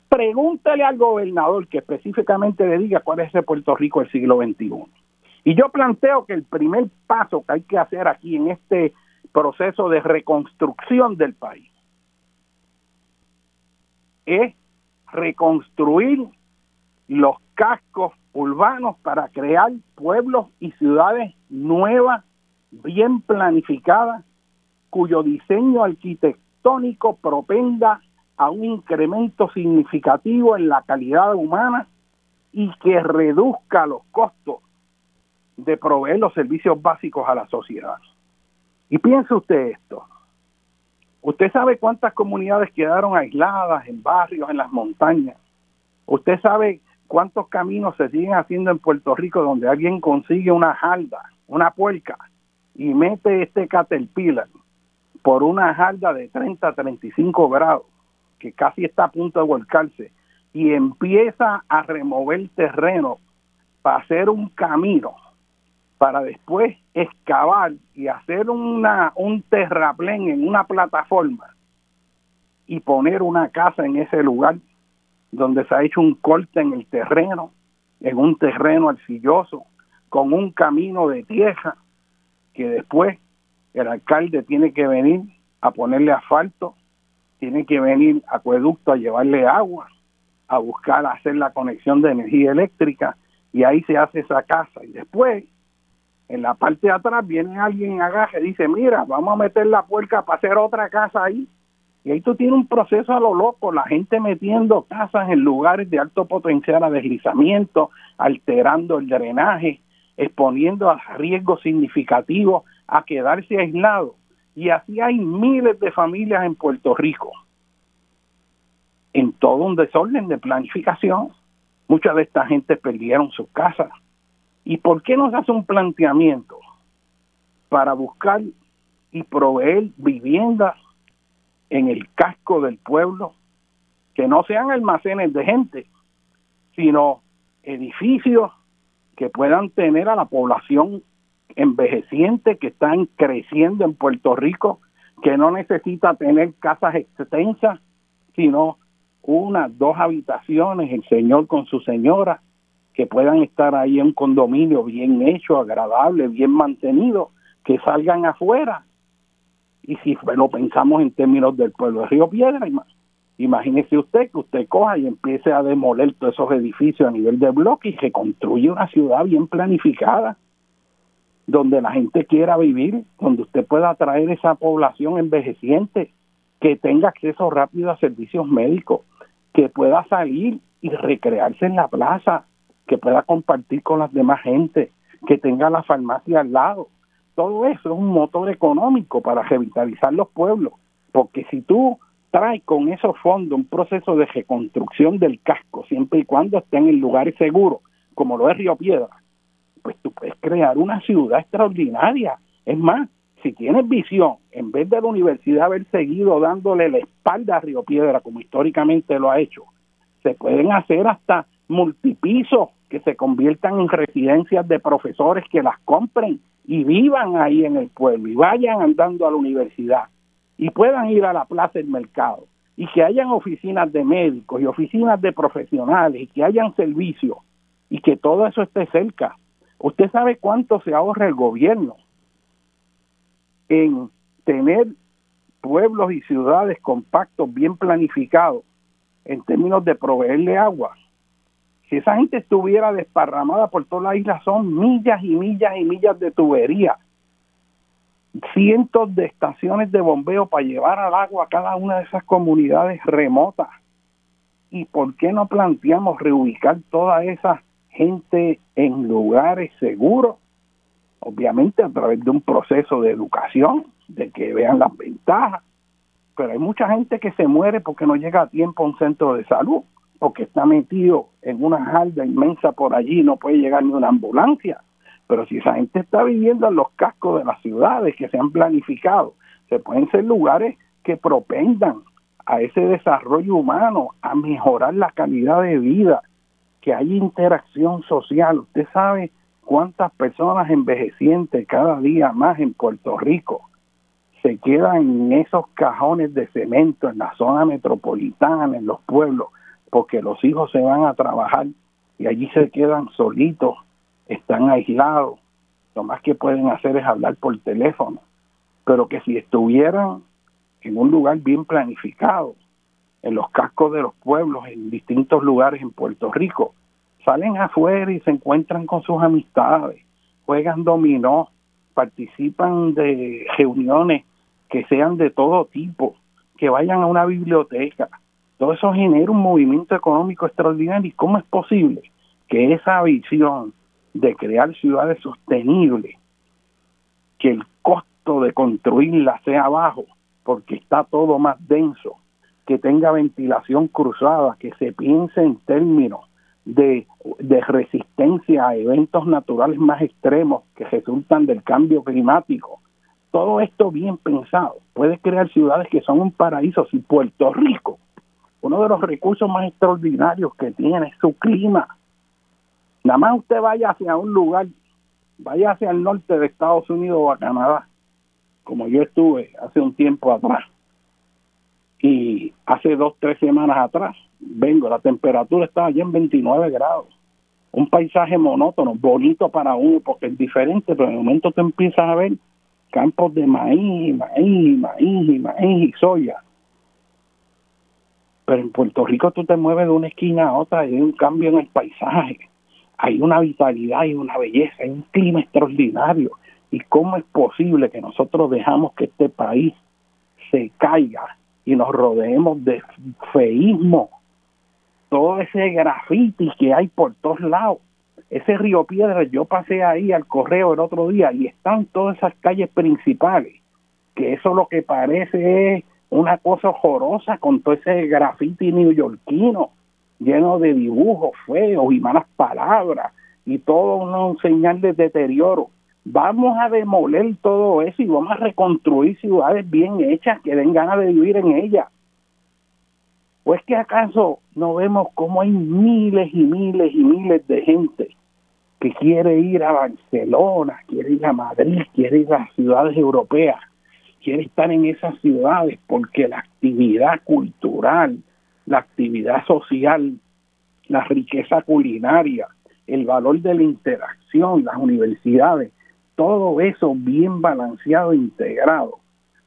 Pregúntale al gobernador que específicamente le diga cuál es ese Puerto Rico del siglo XXI. Y yo planteo que el primer paso que hay que hacer aquí en este proceso de reconstrucción del país es reconstruir los cascos urbanos para crear pueblos y ciudades nuevas, bien planificadas, cuyo diseño arquitectónico propenda a un incremento significativo en la calidad humana y que reduzca los costos de proveer los servicios básicos a la sociedad. Y piense usted esto. Usted sabe cuántas comunidades quedaron aisladas en barrios, en las montañas. Usted sabe cuántos caminos se siguen haciendo en Puerto Rico donde alguien consigue una jalda, una puerca, y mete este caterpillar por una jalda de 30 a 35 grados, que casi está a punto de volcarse, y empieza a remover terreno para hacer un camino para después excavar y hacer una, un terraplén en una plataforma y poner una casa en ese lugar donde se ha hecho un corte en el terreno, en un terreno arcilloso, con un camino de tierra, que después el alcalde tiene que venir a ponerle asfalto, tiene que venir acueducto a llevarle agua, a buscar hacer la conexión de energía eléctrica, y ahí se hace esa casa. Y después en la parte de atrás viene alguien en agaje y dice, mira, vamos a meter la puerca para hacer otra casa ahí. Y ahí tú tienes un proceso a lo loco, la gente metiendo casas en lugares de alto potencial a deslizamiento, alterando el drenaje, exponiendo a riesgos significativos a quedarse aislado. Y así hay miles de familias en Puerto Rico, en todo un desorden de planificación. Mucha de esta gente perdieron sus casas, ¿Y por qué no se hace un planteamiento para buscar y proveer viviendas en el casco del pueblo que no sean almacenes de gente, sino edificios que puedan tener a la población envejeciente que están creciendo en Puerto Rico, que no necesita tener casas extensas, sino unas, dos habitaciones, el señor con su señora, que puedan estar ahí en un condominio bien hecho, agradable, bien mantenido, que salgan afuera. Y si lo pensamos en términos del pueblo de Río Piedra, imagínese usted que usted coja y empiece a demoler todos esos edificios a nivel de bloque y se construye una ciudad bien planificada, donde la gente quiera vivir, donde usted pueda atraer esa población envejeciente, que tenga acceso rápido a servicios médicos, que pueda salir y recrearse en la plaza, que pueda compartir con las demás gente, que tenga la farmacia al lado. Todo eso es un motor económico para revitalizar los pueblos, porque si tú traes con esos fondos un proceso de reconstrucción del casco, siempre y cuando estén en lugares seguros, como lo es Río Piedra, puedes crear una ciudad extraordinaria. Es más, si tienes visión, en vez de la universidad haber seguido dándole la espalda a Río Piedra, como históricamente lo ha hecho, se pueden hacer hasta multipisos que se conviertan en residencias de profesores que las compren y vivan ahí en el pueblo y vayan andando a la universidad y puedan ir a la plaza del mercado y que hayan oficinas de médicos y oficinas de profesionales y que hayan servicios y que todo eso esté cerca. Usted sabe cuánto se ahorra el gobierno en tener pueblos y ciudades compactos, bien planificados, en términos de proveerle agua si esa gente estuviera desparramada por toda la isla, son millas y millas y millas de tubería cientos de estaciones de bombeo para llevar al agua a cada una de esas comunidades remotas. ¿Y por qué no planteamos reubicar toda esa gente en lugares seguros? Obviamente a través de un proceso de educación, de que vean las ventajas. Pero hay mucha gente que se muere porque no llega a tiempo a un centro de salud, porque está metido en una jarda inmensa por allí y no puede llegar ni una ambulancia pero si esa gente está viviendo en los cascos de las ciudades que se han planificado, se pueden ser lugares que propendan a ese desarrollo humano, a mejorar la calidad de vida, que haya interacción social. Usted sabe cuántas personas envejecientes cada día más en Puerto Rico se quedan en esos cajones de cemento en la zona metropolitana, en los pueblos, porque los hijos se van a trabajar y allí se quedan solitos están aislados, lo más que pueden hacer es hablar por teléfono, pero que si estuvieran en un lugar bien planificado, en los cascos de los pueblos, en distintos lugares en Puerto Rico, salen afuera y se encuentran con sus amistades, juegan dominó, participan de reuniones que sean de todo tipo, que vayan a una biblioteca. Todo eso genera un movimiento económico extraordinario. ¿Y cómo es posible que esa visión de crear ciudades sostenibles, que el costo de construirlas sea bajo, porque está todo más denso, que tenga ventilación cruzada, que se piense en términos de, resistencia a eventos naturales más extremos que resultan del cambio climático. Todo esto bien pensado puede crear ciudades que son un paraíso. Si Puerto Rico, uno de los recursos más extraordinarios que tiene es su clima, Nada más usted vaya hacia un lugar, vaya hacia el norte de Estados Unidos o a Canadá, como yo estuve hace un tiempo atrás. Y hace dos, tres semanas atrás, vengo, la temperatura estaba allí en 29 grados. Un paisaje monótono, bonito para uno, porque es diferente, pero en el momento te empiezas a ver campos de maíz, maíz, maíz, maíz y soya. Pero en Puerto Rico tú te mueves de una esquina a otra y hay un cambio en el paisaje hay una vitalidad y una belleza, hay un clima extraordinario. ¿Y cómo es posible que nosotros dejamos que este país se caiga y nos rodeemos de feísmo? Todo ese grafiti que hay por todos lados. Ese río Piedra, yo pasé ahí al correo el otro día y están todas esas calles principales, que eso lo que parece es una cosa horrorosa con todo ese grafiti neoyorquino lleno de dibujos feos y malas palabras y todo un señal de deterioro. Vamos a demoler todo eso y vamos a reconstruir ciudades bien hechas que den ganas de vivir en ellas. ¿Pues que acaso no vemos cómo hay miles y miles y miles de gente que quiere ir a Barcelona, quiere ir a Madrid, quiere ir a ciudades europeas, quiere estar en esas ciudades porque la actividad cultural, la actividad social, la riqueza culinaria, el valor de la interacción, las universidades, todo eso bien balanceado integrado,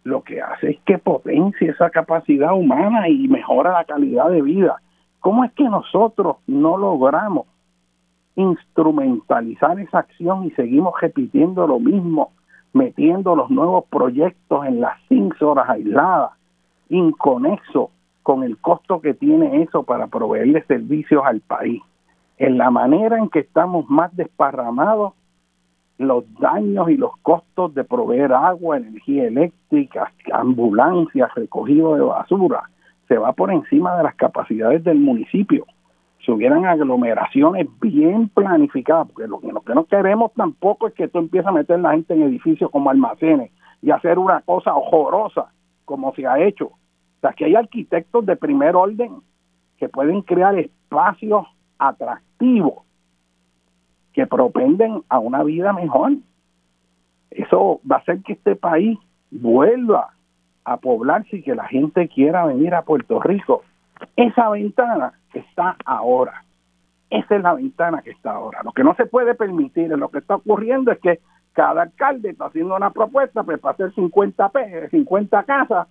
lo que hace es que potencie esa capacidad humana y mejora la calidad de vida. ¿Cómo es que nosotros no logramos instrumentalizar esa acción y seguimos repitiendo lo mismo, metiendo los nuevos proyectos en las cinco horas aisladas, inconexos con el costo que tiene eso para proveerle servicios al país. En la manera en que estamos más desparramados, los daños y los costos de proveer agua, energía eléctrica, ambulancias, recogido de basura, se va por encima de las capacidades del municipio. Si hubieran aglomeraciones bien planificadas, porque lo, que no queremos tampoco es que tú empieces a meter la gente en edificios como almacenes y hacer una cosa horrorosa como se ha hecho sea, que hay arquitectos de primer orden que pueden crear espacios atractivos que propenden a una vida mejor. Eso va a hacer que este país vuelva a poblarse y que la gente quiera venir a Puerto Rico. Esa ventana está ahora. Esa es la ventana que está ahora. Lo que no se puede permitir, lo que está ocurriendo es que cada alcalde está haciendo una propuesta pues, para hacer 50, 50 casas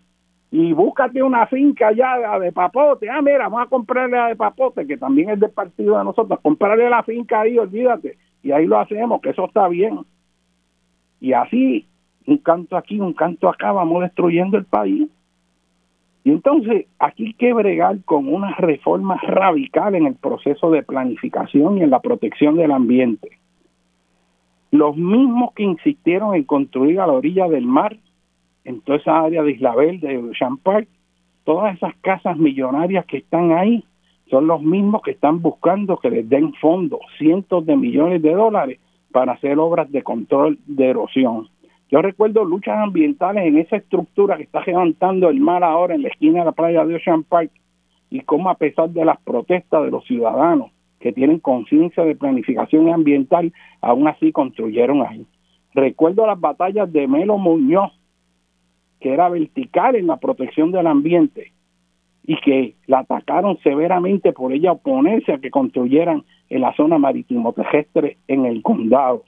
y búscate una finca allá de papote. Ah, mira, vamos a comprarle la de papote, que también es del partido de nosotros. Comprarle la finca ahí, olvídate. Y ahí lo hacemos, que eso está bien. Y así un canto aquí, un canto acá, vamos destruyendo el país. Y entonces aquí hay que bregar con una reforma radical en el proceso de planificación y en la protección del ambiente. Los mismos que insistieron en construir a la orilla del mar, en toda esa área de Islabel, de Champagne, todas esas casas millonarias que están ahí, son los mismos que están buscando que les den fondos, cientos de millones de dólares, para hacer obras de control de erosión. Yo recuerdo luchas ambientales en esa estructura que está levantando el mar ahora en la esquina de la playa de Ocean Park y cómo a pesar de las protestas de los ciudadanos que tienen conciencia de planificación ambiental, aún así construyeron ahí. Recuerdo las batallas de Melo Muñoz, que era vertical en la protección del ambiente y que la atacaron severamente por ella oponerse a que construyeran en la zona marítimo terrestre en el condado.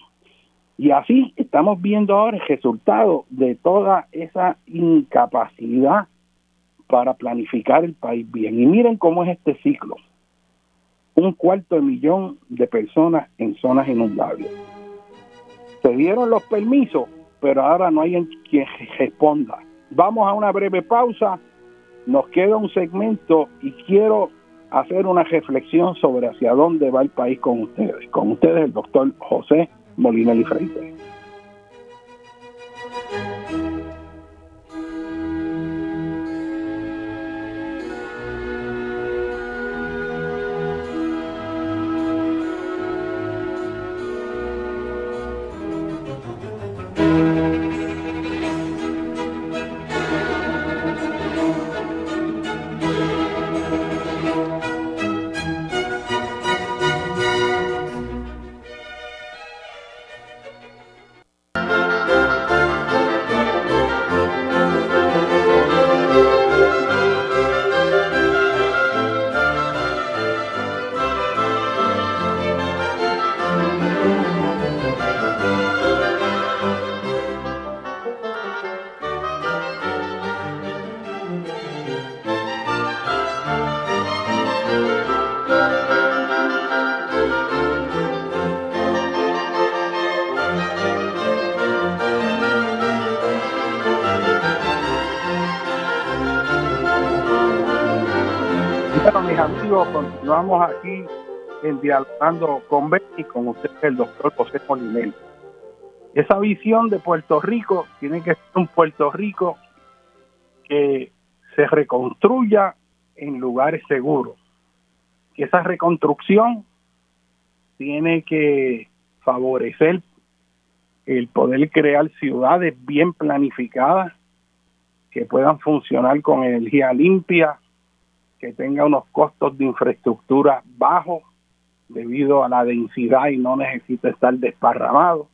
Y así estamos viendo ahora el resultado de toda esa incapacidad para planificar el país bien. Y miren cómo es este ciclo. Un cuarto de millón de personas en zonas inundables. Se dieron los permisos, pero ahora no hay quien responda. Vamos a una breve pausa. Nos queda un segmento y quiero hacer una reflexión sobre hacia dónde va el país con ustedes. Con ustedes el doctor José Molina y Continuamos aquí en dialogando con y con usted, el doctor José Molinel. Esa visión de Puerto Rico tiene que ser un Puerto Rico que se reconstruya en lugares seguros. Que esa reconstrucción tiene que favorecer el poder crear ciudades bien planificadas que puedan funcionar con energía limpia, que tenga unos costos de infraestructura bajos debido a la densidad y no necesita estar desparramado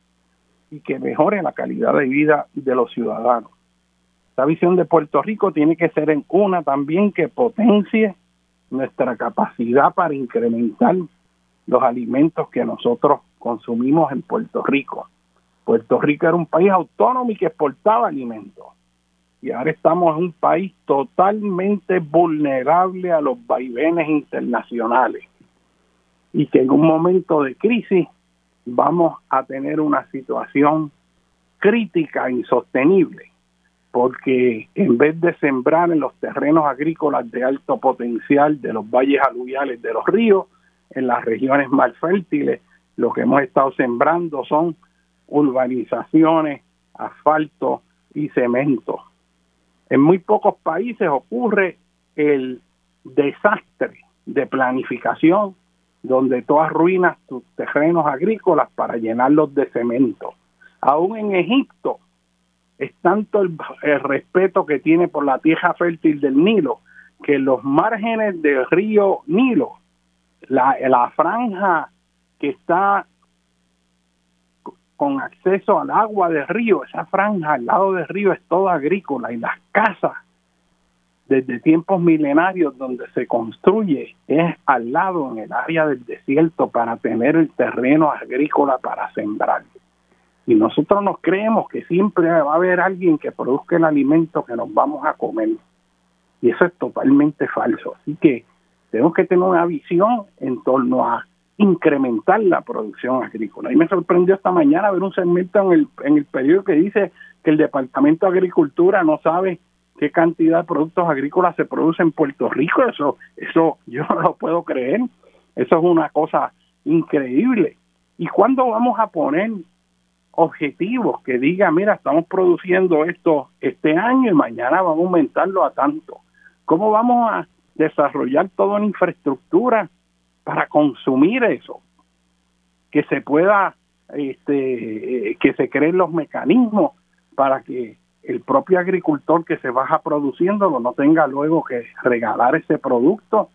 y que mejore la calidad de vida de los ciudadanos. Esta visión de Puerto Rico tiene que ser en una también que potencie nuestra capacidad para incrementar los alimentos que nosotros consumimos en Puerto Rico. Puerto Rico era un país autónomo y que exportaba alimentos y ahora estamos en un país totalmente vulnerable a los vaivenes internacionales y que en un momento de crisis vamos a tener una situación crítica insostenible porque en vez de sembrar en los terrenos agrícolas de alto potencial de los valles aluviales de los ríos, en las regiones más fértiles, lo que hemos estado sembrando son urbanizaciones, asfalto y cemento. En muy pocos países ocurre el desastre de planificación donde tú arruinas tus terrenos agrícolas para llenarlos de cemento. Aún en Egipto es tanto el, respeto que tiene por la tierra fértil del Nilo que los márgenes del río Nilo, la, la franja que está con acceso al agua del río, esa franja al lado del río es toda agrícola y las casas desde tiempos milenarios donde se construye es al lado en el área del desierto para tener el terreno agrícola para sembrar. Y nosotros nos creemos que siempre va a haber alguien que produzca el alimento que nos vamos a comer. Y eso es totalmente falso. Así que tenemos que tener una visión en torno a incrementar la producción agrícola. Y me sorprendió esta mañana ver un segmento en el, en el periódico que dice que el Departamento de Agricultura no sabe qué cantidad de productos agrícolas se produce en Puerto Rico. Eso, eso yo no lo puedo creer. Eso es una cosa increíble. ¿Y cuándo vamos a poner objetivos que digan, mira, estamos produciendo esto este año y mañana vamos a aumentarlo a tanto? ¿Cómo vamos a desarrollar toda una infraestructura para consumir eso? Que se pueda, este, que se creen los mecanismos para que el propio agricultor que se baja produciéndolo no tenga luego que regalar ese producto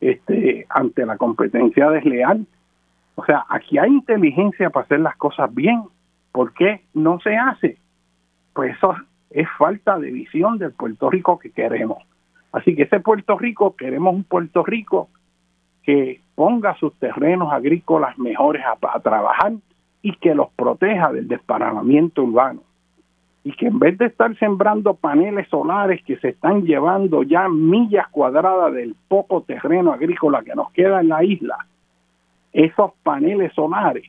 este, ante la competencia desleal. O sea, aquí hay inteligencia para hacer las cosas bien. ¿Por qué no se hace? Pues eso es falta de visión del Puerto Rico que queremos. Así que ese Puerto Rico, queremos un Puerto Rico que ponga sus terrenos agrícolas mejores a, trabajar y que los proteja del desparramamiento urbano y que en vez de estar sembrando paneles solares que se están llevando ya millas cuadradas del poco terreno agrícola que nos queda en la isla, esos paneles solares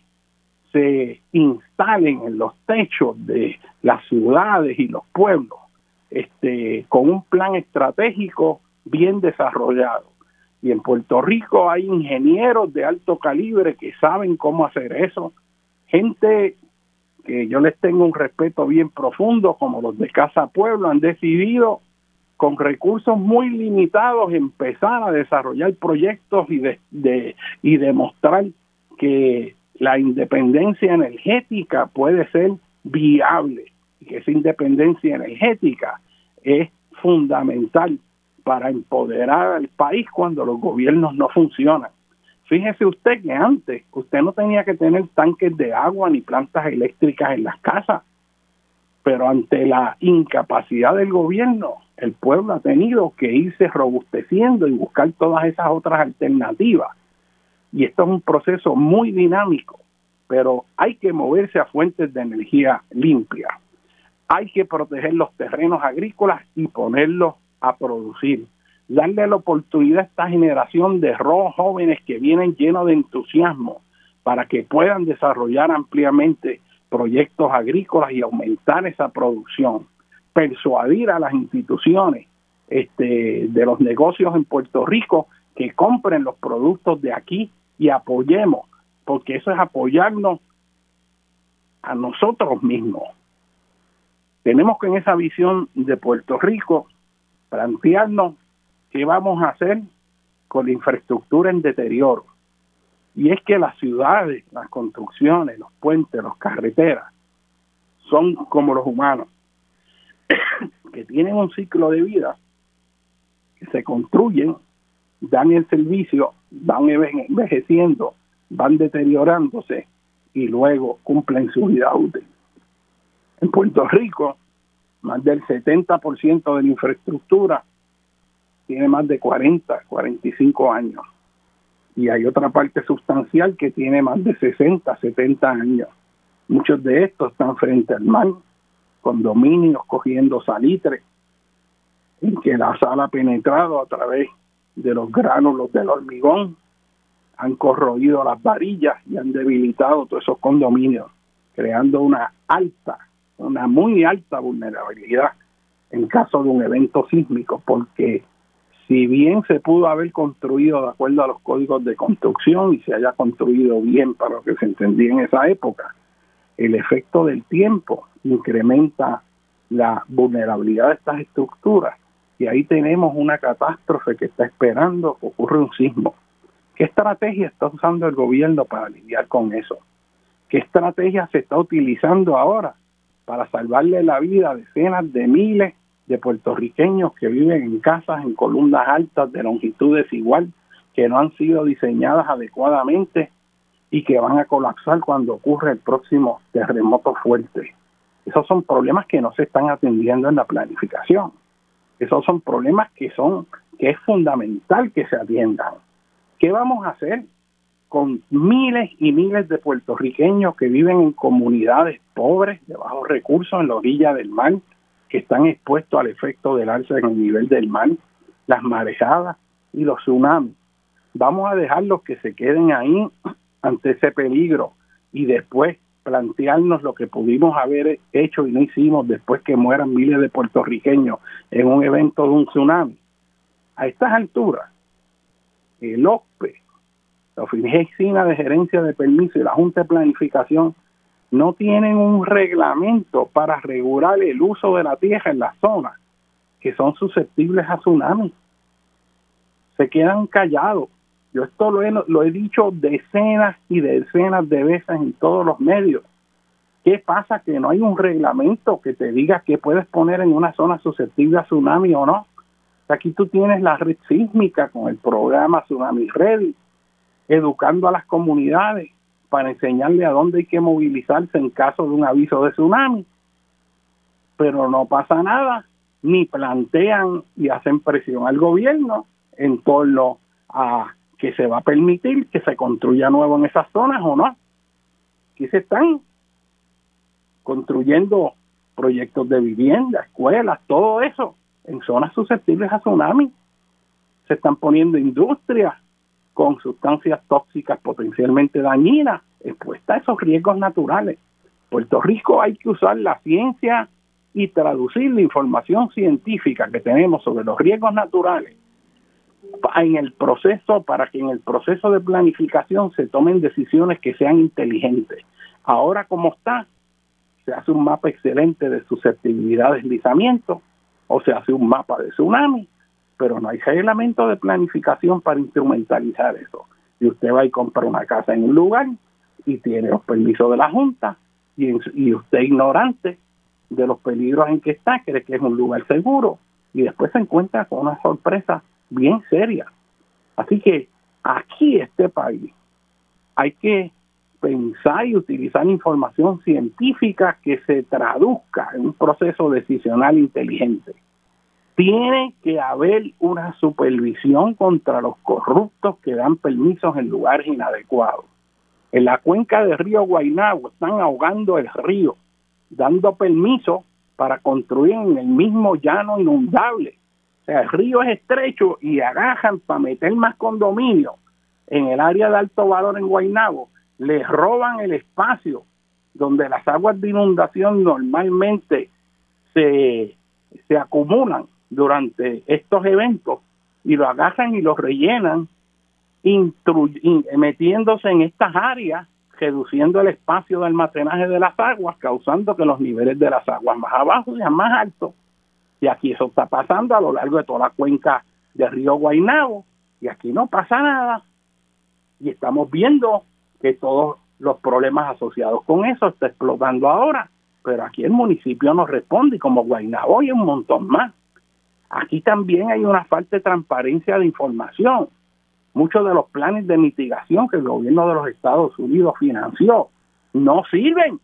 se instalen en los techos de las ciudades y los pueblos, este, con un plan estratégico bien desarrollado. Y en Puerto Rico hay ingenieros de alto calibre que saben cómo hacer eso, gente que yo les tengo un respeto bien profundo, como los de Casa Pueblo, han decidido con recursos muy limitados empezar a desarrollar proyectos y, de, y demostrar que la independencia energética puede ser viable y que esa independencia energética es fundamental para empoderar al país cuando los gobiernos no funcionan. Fíjese usted que antes usted no tenía que tener tanques de agua ni plantas eléctricas en las casas, pero ante la incapacidad del gobierno, el pueblo ha tenido que irse robusteciendo y buscar todas esas otras alternativas. Y esto es un proceso muy dinámico, pero hay que moverse a fuentes de energía limpia. Hay que proteger los terrenos agrícolas y ponerlos a producir darle la oportunidad a esta generación de jóvenes que vienen llenos de entusiasmo para que puedan desarrollar ampliamente proyectos agrícolas y aumentar esa producción, persuadir a las instituciones este, de los negocios en Puerto Rico que compren los productos de aquí y apoyemos, porque eso es apoyarnos a nosotros mismos. Tenemos que en esa visión de Puerto Rico plantearnos ¿qué vamos a hacer con la infraestructura en deterioro? Y es que las ciudades, las construcciones, los puentes, las carreteras, son como los humanos, que tienen un ciclo de vida, que se construyen, dan el servicio, van envejeciendo, van deteriorándose y luego cumplen su vida útil. En Puerto Rico, más del 70% de la infraestructura tiene más de 40, 45 años. Y hay otra parte sustancial que tiene más de 60, 70 años. Muchos de estos están frente al mar, condominios cogiendo salitre, en que la sal ha penetrado a través de los gránulos del hormigón, han corroído las varillas y han debilitado todos esos condominios, creando una alta, una muy alta vulnerabilidad en caso de un evento sísmico, porque si bien se pudo haber construido de acuerdo a los códigos de construcción y se haya construido bien para lo que se entendía en esa época, el efecto del tiempo incrementa la vulnerabilidad de estas estructuras y ahí tenemos una catástrofe que está esperando que ocurra un sismo. ¿Qué estrategia está usando el gobierno para lidiar con eso? ¿Qué estrategia se está utilizando ahora para salvarle la vida a decenas de miles de puertorriqueños que viven en casas en columnas altas de longitud desigual, que no han sido diseñadas adecuadamente y que van a colapsar cuando ocurre el próximo terremoto fuerte. Esos son problemas que no se están atendiendo en la planificación. Esos son problemas que son que es fundamental que se atiendan. ¿Qué vamos a hacer con miles y miles de puertorriqueños que viven en comunidades pobres, de bajos recursos, en la orilla del mar, que están expuestos al efecto del alza en el nivel del mar, las marejadas y los tsunamis. vamos a dejarlos que se queden ahí ante ese peligro y después plantearnos lo que pudimos haber hecho y no hicimos después que mueran miles de puertorriqueños en un evento de un tsunami. A estas alturas, el OPE, la Oficina de Gerencia de Permiso y la Junta de Planificación no tienen un reglamento para regular el uso de la tierra en las zonas que son susceptibles a tsunami. Se quedan callados. Yo esto lo he, lo he dicho decenas y decenas de veces en todos los medios. ¿Qué pasa? Que no hay un reglamento que te diga qué puedes poner en una zona susceptible a tsunami o no. Aquí tú tienes la red sísmica con el programa Tsunami Ready, educando a las comunidades para enseñarle a dónde hay que movilizarse en caso de un aviso de tsunami. Pero no pasa nada, ni plantean y hacen presión al gobierno en torno a que se va a permitir que se construya nuevo en esas zonas o no. Aquí se están construyendo proyectos de vivienda, escuelas, todo eso en zonas susceptibles a tsunami. Se están poniendo industrias con sustancias tóxicas potencialmente dañinas expuestas a esos riesgos naturales. Puerto Rico hay que usar la ciencia y traducir la información científica que tenemos sobre los riesgos naturales en el proceso para que en el proceso de planificación se tomen decisiones que sean inteligentes. Ahora como está, se hace un mapa excelente de susceptibilidad de deslizamiento o se hace un mapa de tsunami, pero no hay reglamento de planificación para instrumentalizar eso. Y usted va y compra una casa en un lugar y tiene los permisos de la Junta y, y usted ignorante de los peligros en que está, cree que es un lugar seguro y después se encuentra con una sorpresa bien seria. Así que aquí este país hay que pensar y utilizar información científica que se traduzca en un proceso decisional inteligente. Tiene que haber una supervisión contra los corruptos que dan permisos en lugares inadecuados. En la cuenca del río Guaynabo están ahogando el río, dando permiso para construir en el mismo llano inundable. O sea, el río es estrecho y agajan para meter más condominio en el área de alto valor en Guaynabo les roban el espacio donde las aguas de inundación normalmente se, se acumulan durante estos eventos y lo agarran y lo rellenan metiéndose en estas áreas reduciendo el espacio de almacenaje de las aguas, causando que los niveles de las aguas más abajo sean más altos. Y aquí eso está pasando a lo largo de toda la cuenca del río Guaynabo, y aquí no pasa nada. Y estamos viendo que todos los problemas asociados con eso está explotando ahora, pero aquí el municipio no responde, como Guaynabo y un montón más. Aquí también hay una falta de transparencia de información. Muchos de los planes de mitigación que el gobierno de los Estados Unidos financió no sirven.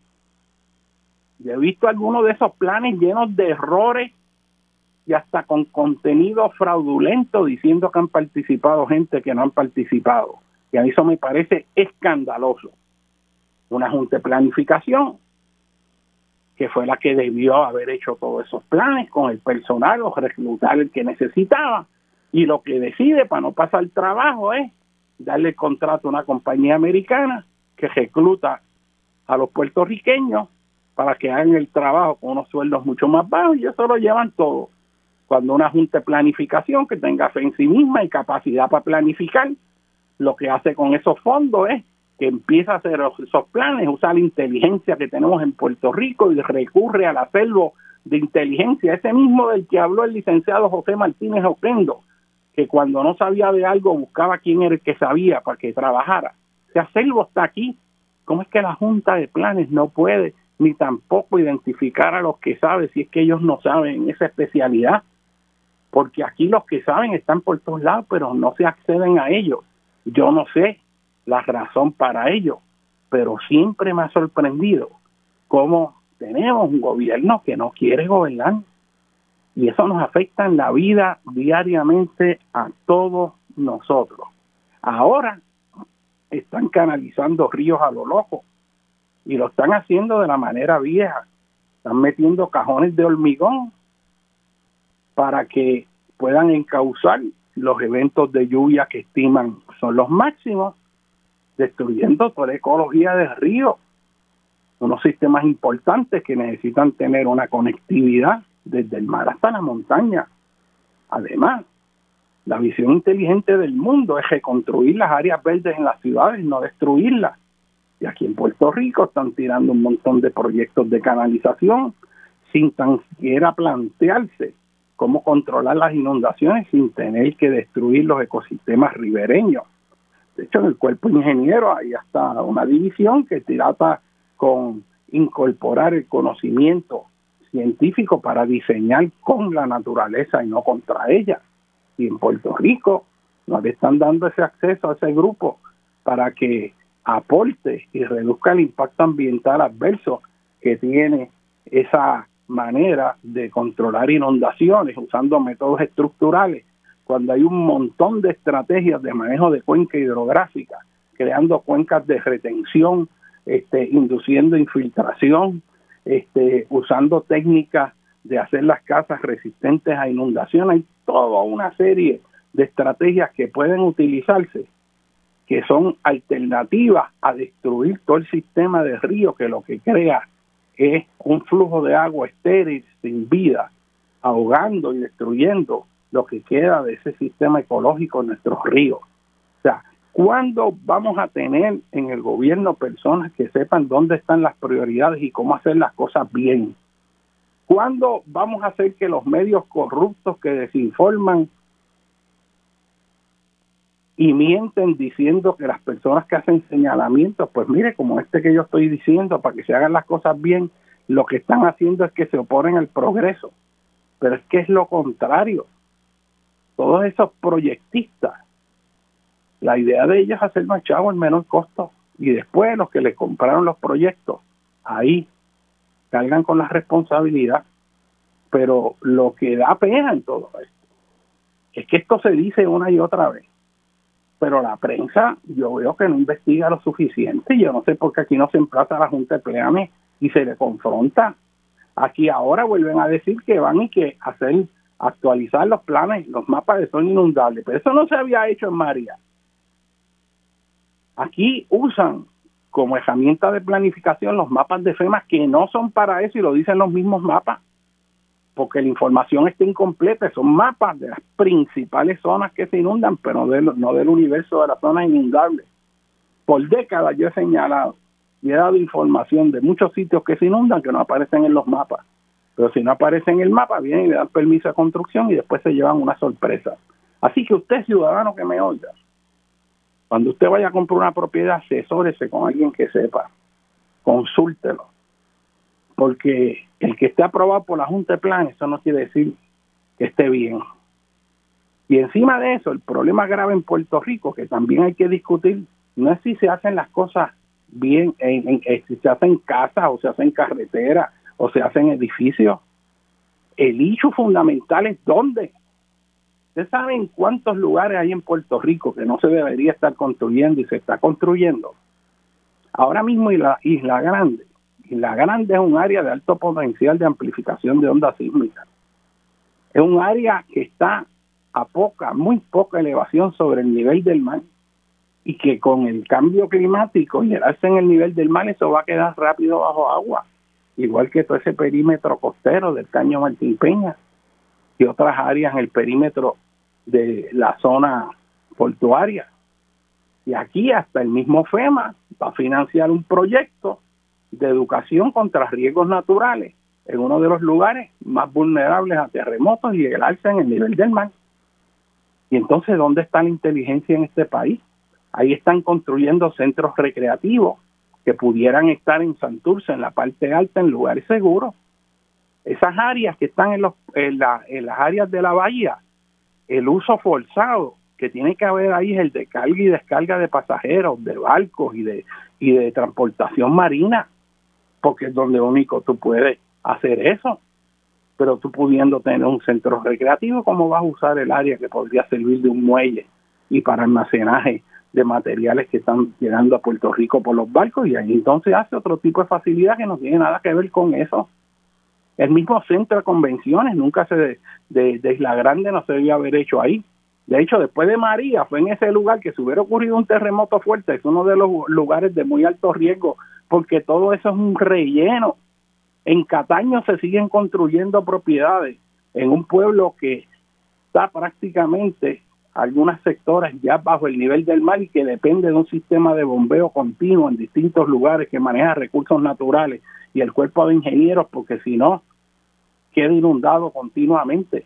Yo he visto algunos de esos planes llenos de errores y hasta con contenido fraudulento diciendo que han participado gente que no han participado. Y a mí eso me parece escandaloso. Una junta de planificación que fue la que debió haber hecho todos esos planes con el personal o reclutar el que necesitaba. Y lo que decide para no pasar trabajo es darle contrato a una compañía americana que recluta a los puertorriqueños para que hagan el trabajo con unos sueldos mucho más bajos y eso lo llevan todo. Cuando una junta de planificación que tenga fe en sí misma y capacidad para planificar, lo que hace con esos fondos es que empieza a hacer esos planes, usa la inteligencia que tenemos en Puerto Rico y recurre al acervo de inteligencia, ese mismo del que habló el licenciado José Martínez Oquendo, que cuando no sabía de algo buscaba quién era el que sabía para que trabajara. Ese acervo está aquí. ¿Cómo es que la Junta de Planes no puede ni tampoco identificar a los que saben si es que ellos no saben esa especialidad? Porque aquí los que saben están por todos lados, pero no se acceden a ellos. Yo no sé la razón para ello, pero siempre me ha sorprendido cómo tenemos un gobierno que no quiere gobernar y eso nos afecta en la vida diariamente a todos nosotros. Ahora están canalizando ríos a lo loco y lo están haciendo de la manera vieja. Están metiendo cajones de hormigón para que puedan encauzar los eventos de lluvia que estiman son los máximos, destruyendo toda la ecología del río, unos sistemas importantes que necesitan tener una conectividad desde el mar hasta la montaña. Además, la visión inteligente del mundo es reconstruir las áreas verdes en las ciudades, no destruirlas. Y aquí en Puerto Rico están tirando un montón de proyectos de canalización sin tan siquiera plantearse cómo controlar las inundaciones sin tener que destruir los ecosistemas ribereños. De hecho, en el cuerpo ingeniero hay hasta una división que trata con incorporar el conocimiento científico para diseñar con la naturaleza y no contra ella. Y en Puerto Rico nos están dando ese acceso a ese grupo para que aporte y reduzca el impacto ambiental adverso que tiene esa manera de controlar inundaciones usando métodos estructurales, cuando hay un montón de estrategias de manejo de cuenca hidrográfica, creando cuencas de retención, este, induciendo infiltración, este, usando técnicas de hacer las casas resistentes a inundación. Hay toda una serie de estrategias que pueden utilizarse que son alternativas a destruir todo el sistema de río que lo que crea es un flujo de agua estéril, sin vida, ahogando y destruyendo lo que queda de ese sistema ecológico en nuestros ríos. O sea, ¿cuándo vamos a tener en el gobierno personas que sepan dónde están las prioridades y cómo hacer las cosas bien? ¿Cuándo vamos a hacer que los medios corruptos que desinforman y mienten diciendo que las personas que hacen señalamientos, pues mire, como este que yo estoy diciendo, para que se hagan las cosas bien, lo que están haciendo es que se oponen al progreso. Pero es que es lo contrario. Todos esos proyectistas, la idea de ellos es hacer más chavo en menor costo. Y después los que le compraron los proyectos, ahí cargan con la responsabilidad. Pero lo que da pena en todo esto es que esto se dice una y otra vez pero la prensa yo veo que no investiga lo suficiente. Yo no sé por qué aquí no se emplaza la Junta de Pleame y se le confronta. Aquí ahora vuelven a decir que van y que hacer actualizar los planes, los mapas de zona inundable, pero eso no se había hecho en María. Aquí usan como herramienta de planificación los mapas de FEMA que no son para eso y lo dicen los mismos mapas porque la información está incompleta, son mapas de las principales zonas que se inundan, pero no del universo de las zonas inundables. Por décadas yo he señalado y he dado información de muchos sitios que se inundan que no aparecen en los mapas. Pero si no aparece en el mapa, vienen y le dan permiso de construcción y después se llevan una sorpresa. Así que usted, ciudadano que me oiga, cuando usted vaya a comprar una propiedad, asesórese con alguien que sepa, consúltelo porque el que esté aprobado por la Junta de Plan, eso no quiere decir que esté bien. Y encima de eso, el problema grave en Puerto Rico, que también hay que discutir, no es si se hacen las cosas bien, en, si se hacen casas o se hacen carreteras o se hacen edificios. El hecho fundamental es dónde. ¿Ustedes saben cuántos lugares hay en Puerto Rico que no se debería estar construyendo y se está construyendo? Ahora mismo en la Isla Grande la Grande es un área de alto potencial de amplificación de ondas sísmicas. Es un área que está a poca, muy poca elevación sobre el nivel del mar y que con el cambio climático y el alza en el nivel del mar eso va a quedar rápido bajo agua, igual que todo ese perímetro costero del Caño Martín Peña y otras áreas en el perímetro de la zona portuaria. Y aquí hasta el mismo FEMA va a financiar un proyecto de educación contra riesgos naturales en uno de los lugares más vulnerables a terremotos y el alza en el nivel del mar. Y entonces, ¿dónde está la inteligencia en este país? Ahí están construyendo centros recreativos que pudieran estar en Santurce, en la parte alta, en lugares seguros. Esas áreas que están en, los, las áreas de la bahía, el uso forzado que tiene que haber ahí es el de carga y descarga de pasajeros, de barcos y de, y de transportación marina porque es donde único tú puedes hacer eso. Pero tú pudiendo tener un centro recreativo, ¿cómo vas a usar el área que podría servir de un muelle y para almacenaje de materiales que están llegando a Puerto Rico por los barcos? Y ahí entonces hace otro tipo de facilidad que no tiene nada que ver con eso. El mismo centro de convenciones, nunca se de, de, Isla Grande no se debía haber hecho ahí. De hecho, después de María, fue en ese lugar que se hubiera ocurrido un terremoto fuerte, es uno de los lugares de muy alto riesgo, porque todo eso es un relleno. En Cataño se siguen construyendo propiedades en un pueblo que está prácticamente algunas sectores ya bajo el nivel del mar y que depende de un sistema de bombeo continuo en distintos lugares que maneja recursos naturales y el cuerpo de ingenieros, porque si no, queda inundado continuamente.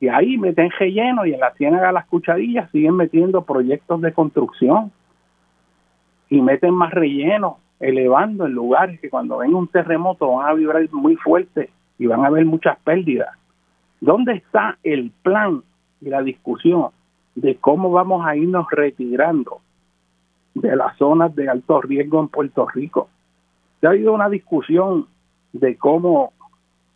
Y ahí meten relleno y en la ciénaga las cucharillas siguen metiendo proyectos de construcción y meten más relleno, elevando en lugares que cuando venga un terremoto van a vibrar muy fuerte y van a haber muchas pérdidas. ¿Dónde está el plan y la discusión de cómo vamos a irnos retirando de las zonas de alto riesgo en Puerto Rico? Se ha habido una discusión de cómo,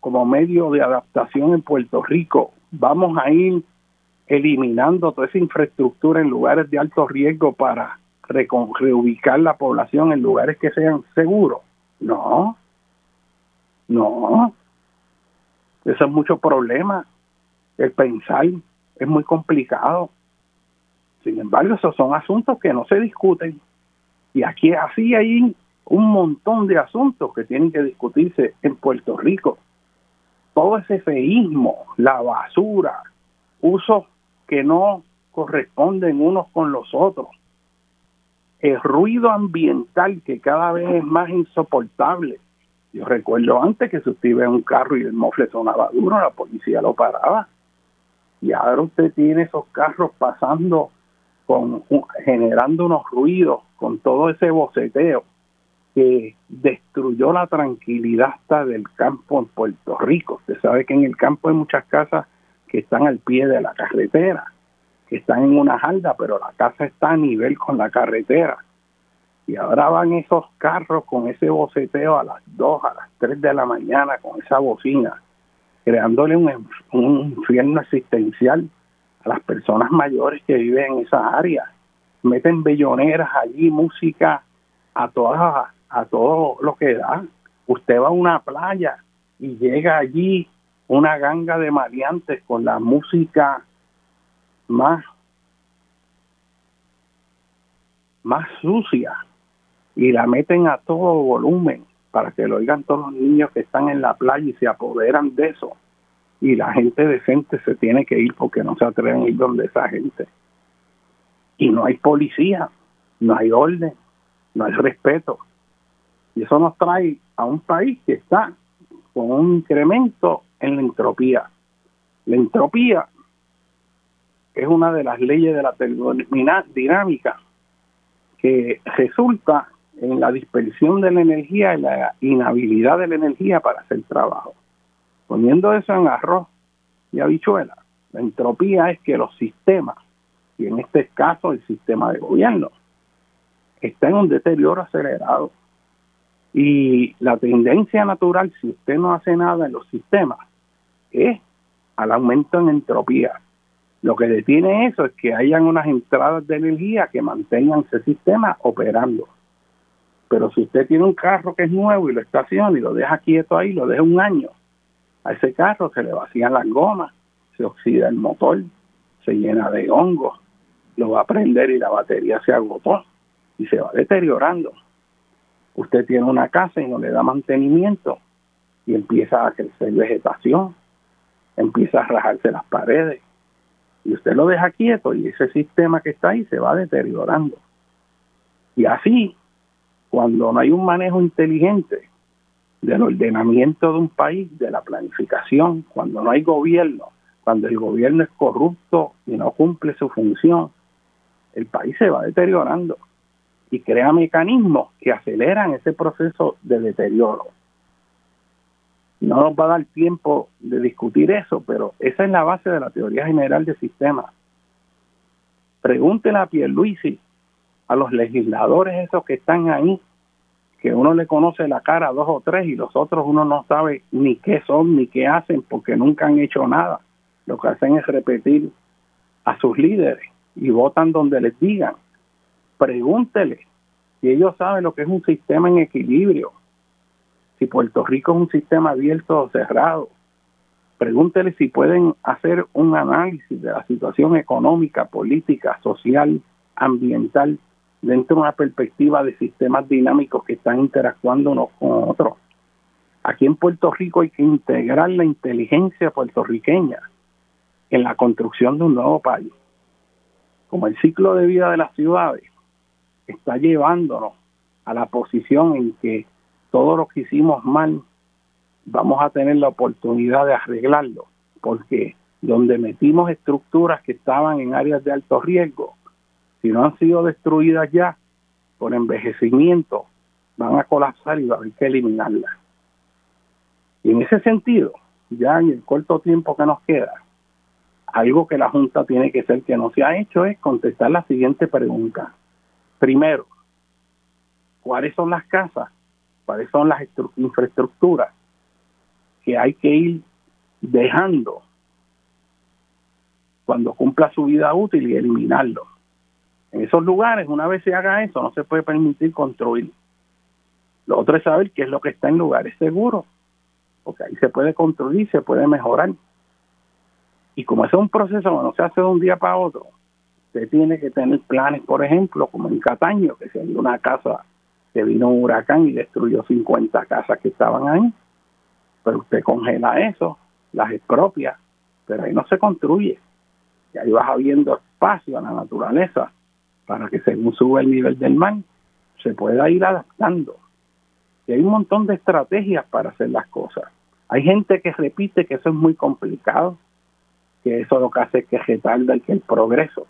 como medio de adaptación en Puerto Rico, vamos a ir eliminando toda esa infraestructura en lugares de alto riesgo para reubicar la población en lugares que sean seguros. No, no, eso es mucho problema. El pensar es muy complicado. Sin embargo, esos son asuntos que no se discuten. Y aquí así hay un montón de asuntos que tienen que discutirse en Puerto Rico. Todo ese feísmo, la basura, usos que no corresponden unos con los otros, el ruido ambiental que cada vez es más insoportable. Yo recuerdo antes que si usted iba en un carro y el mofle sonaba duro, la policía lo paraba. Y ahora usted tiene esos carros pasando con generando unos ruidos con todo ese boceteo que destruyó la tranquilidad hasta del campo en Puerto Rico. Usted sabe que en el campo hay muchas casas que están al pie de la carretera, que están en una jalda, pero la casa está a nivel con la carretera. Y ahora van esos carros con ese boceteo a las 2, a las 3 de la mañana con esa bocina, creándole un, un infierno existencial a las personas mayores que viven en esa área. Meten belloneras allí, música a todas a todo lo que da. Usted va a una playa y llega allí una ganga de maleantes con la música más más sucia y la meten a todo volumen para que lo oigan todos los niños que están en la playa y se apoderan de eso y la gente decente se tiene que ir porque no se atreven a ir donde esa gente. Y no hay policía, no hay orden, no hay respeto. Y eso nos trae a un país que está con un incremento en la entropía. La entropía es una de las leyes de la termodinámica que resulta en la dispersión de la energía y la inhabilidad de la energía para hacer trabajo. Poniendo eso en arroz y habichuela, la entropía es que los sistemas, y en este caso el sistema de gobierno, está en un deterioro acelerado. Y la tendencia natural, si usted no hace nada en los sistemas, es al aumento en entropía. Lo que detiene eso es que hayan unas entradas de energía que mantengan ese sistema operando. Pero si usted tiene un carro que es nuevo y lo estaciona y lo deja quieto ahí, lo deja un año, a ese carro se le vacían las gomas, se oxida el motor, se llena de hongos, lo va a prender y la batería se agotó y se va deteriorando. Usted tiene una casa y no le da mantenimiento y empieza a crecer vegetación, empieza a rajarse las paredes y usted lo deja quieto y ese sistema que está ahí se va deteriorando. Y así, cuando no hay un manejo inteligente del ordenamiento de un país, de la planificación, cuando no hay gobierno, cuando el gobierno es corrupto y no cumple su función, el país se va deteriorando y crea mecanismos que aceleran ese proceso de deterioro. No nos va a dar tiempo de discutir eso, pero esa es la base de la teoría general del sistema. Pregúntele a Pierluisi, a los legisladores esos que están ahí, que uno le conoce la cara a dos o tres y los otros uno no sabe ni qué son ni qué hacen porque nunca han hecho nada. Lo que hacen es repetir a sus líderes y votan donde les digan. Pregúntele si ellos saben lo que es un sistema en equilibrio, si Puerto Rico es un sistema abierto o cerrado, pregúntele si pueden hacer un análisis de la situación económica, política, social, ambiental, dentro de una perspectiva de sistemas dinámicos que están interactuando unos con otros. Aquí en Puerto Rico hay que integrar la inteligencia puertorriqueña en la construcción de un nuevo país. Como el ciclo de vida de las ciudades está llevándonos a la posición en que todo lo que hicimos mal vamos a tener la oportunidad de arreglarlo, porque donde metimos estructuras que estaban en áreas de alto riesgo, si no han sido destruidas ya por envejecimiento, van a colapsar y va a haber que eliminarlas. Y en ese sentido, ya en el corto tiempo que nos queda, algo que la Junta tiene que ser que no se ha hecho es contestar la siguiente pregunta. Primero, ¿cuáles son las casas? ¿Cuáles son las infraestructuras que hay que ir dejando cuando cumpla su vida útil y eliminarlo? En esos lugares, una vez se haga eso, no se puede permitir construir. Lo otro es saber qué es lo que está en lugares seguros, porque ahí se puede construir, se puede mejorar. Y como es un proceso que no se hace de un día para otro, usted tiene que tener planes, por ejemplo, como en Cataño, que se dio una casa que vino un huracán y destruyó 50 casas que estaban ahí. Pero usted congela eso, las expropia, pero ahí no se construye. Y ahí vas habiendo espacio a la naturaleza para que según sube el nivel del mar, se pueda ir adaptando. Y hay un montón de estrategias para hacer las cosas. Hay gente que repite que eso es muy complicado, que eso lo que hace es que retarda el, que el progreso.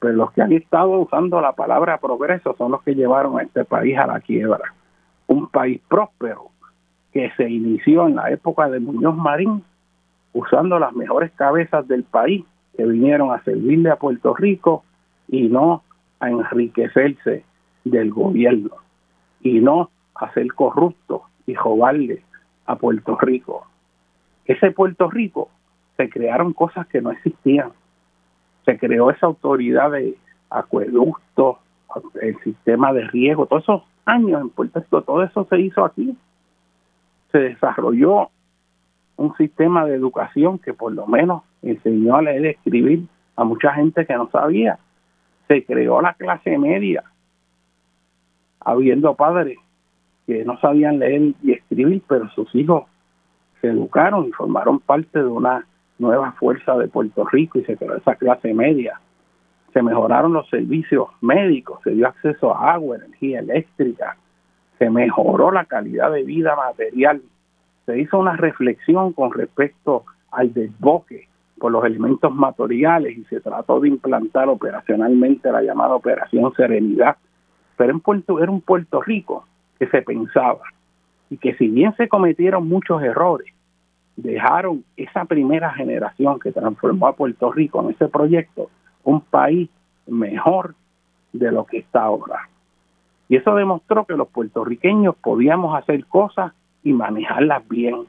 Pero los que han estado usando la palabra progreso son los que llevaron a este país a la quiebra. Un país próspero que se inició en la época de Muñoz Marín, usando las mejores cabezas del país que vinieron a servirle a Puerto Rico y no a enriquecerse del gobierno y no a ser corrupto y robarle a Puerto Rico. Ese Puerto Rico se crearon cosas que no existían. Se creó esa autoridad de acueducto, el sistema de riego, todos esos años en Puerto Rico, todo eso se hizo aquí. Se desarrolló un sistema de educación que por lo menos enseñó a leer y escribir a mucha gente que no sabía se creó la clase media, habiendo padres que no sabían leer y escribir, pero sus hijos se educaron y formaron parte de una nueva fuerza de Puerto Rico y se creó esa clase media. Se mejoraron los servicios médicos, se dio acceso a agua, energía eléctrica, se mejoró la calidad de vida material, se hizo una reflexión con respecto al desboque por los elementos materiales y se trató de implantar operacionalmente la llamada Operación Serenidad. Pero en Puerto, era un Puerto Rico que se pensaba y que si bien se cometieron muchos errores, dejaron esa primera generación que transformó a Puerto Rico en ese proyecto un país mejor de lo que está ahora. Y eso demostró que los puertorriqueños podíamos hacer cosas y manejarlas bien.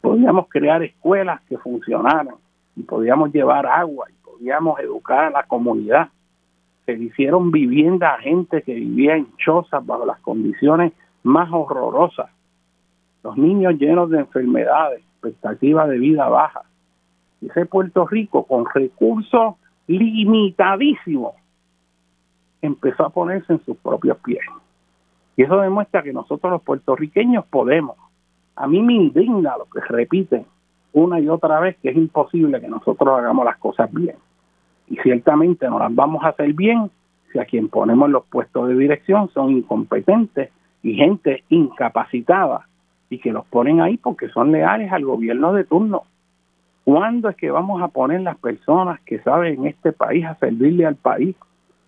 Podíamos crear escuelas que funcionaran, y podíamos llevar agua y podíamos educar a la comunidad. Se hicieron viviendas a gente que vivía en chozas bajo las condiciones más horrorosas. Los niños llenos de enfermedades, expectativas de vida baja. Ese Puerto Rico con recursos limitadísimos empezó a ponerse en sus propios pies. Y eso demuestra que nosotros los puertorriqueños podemos. A mí me indigna lo que repiten una y otra vez que es imposible que nosotros hagamos las cosas bien. Y ciertamente no las vamos a hacer bien si a quien ponemos los puestos de dirección son incompetentes y gente incapacitada y que los ponen ahí porque son leales al gobierno de turno. ¿Cuándo es que vamos a poner las personas que saben en este país a servirle al país?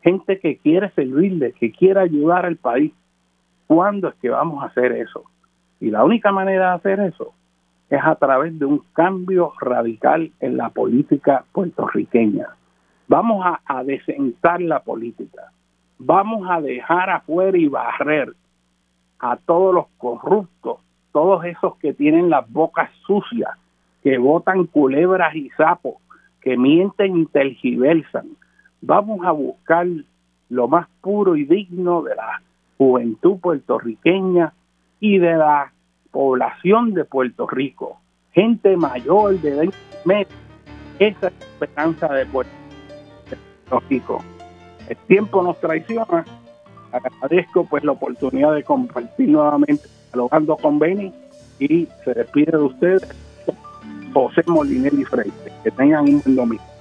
Gente que quiere servirle, que quiere ayudar al país. ¿Cuándo es que vamos a hacer eso? Y la única manera de hacer eso es a través de un cambio radical en la política puertorriqueña. Vamos a, a desentar la política. Vamos a dejar afuera y barrer a todos los corruptos, todos esos que tienen las bocas sucias, que votan culebras y sapos, que mienten y tergiversan. Vamos a buscar lo más puro y digno de la juventud puertorriqueña y de la población de Puerto Rico, gente mayor de 20 meses. Esa es la esperanza de Puerto Rico. El tiempo nos traiciona. Agradezco pues la oportunidad de compartir nuevamente dialogando con Beni y se despide de ustedes José Molinelli Freire. Que tengan un buen domingo.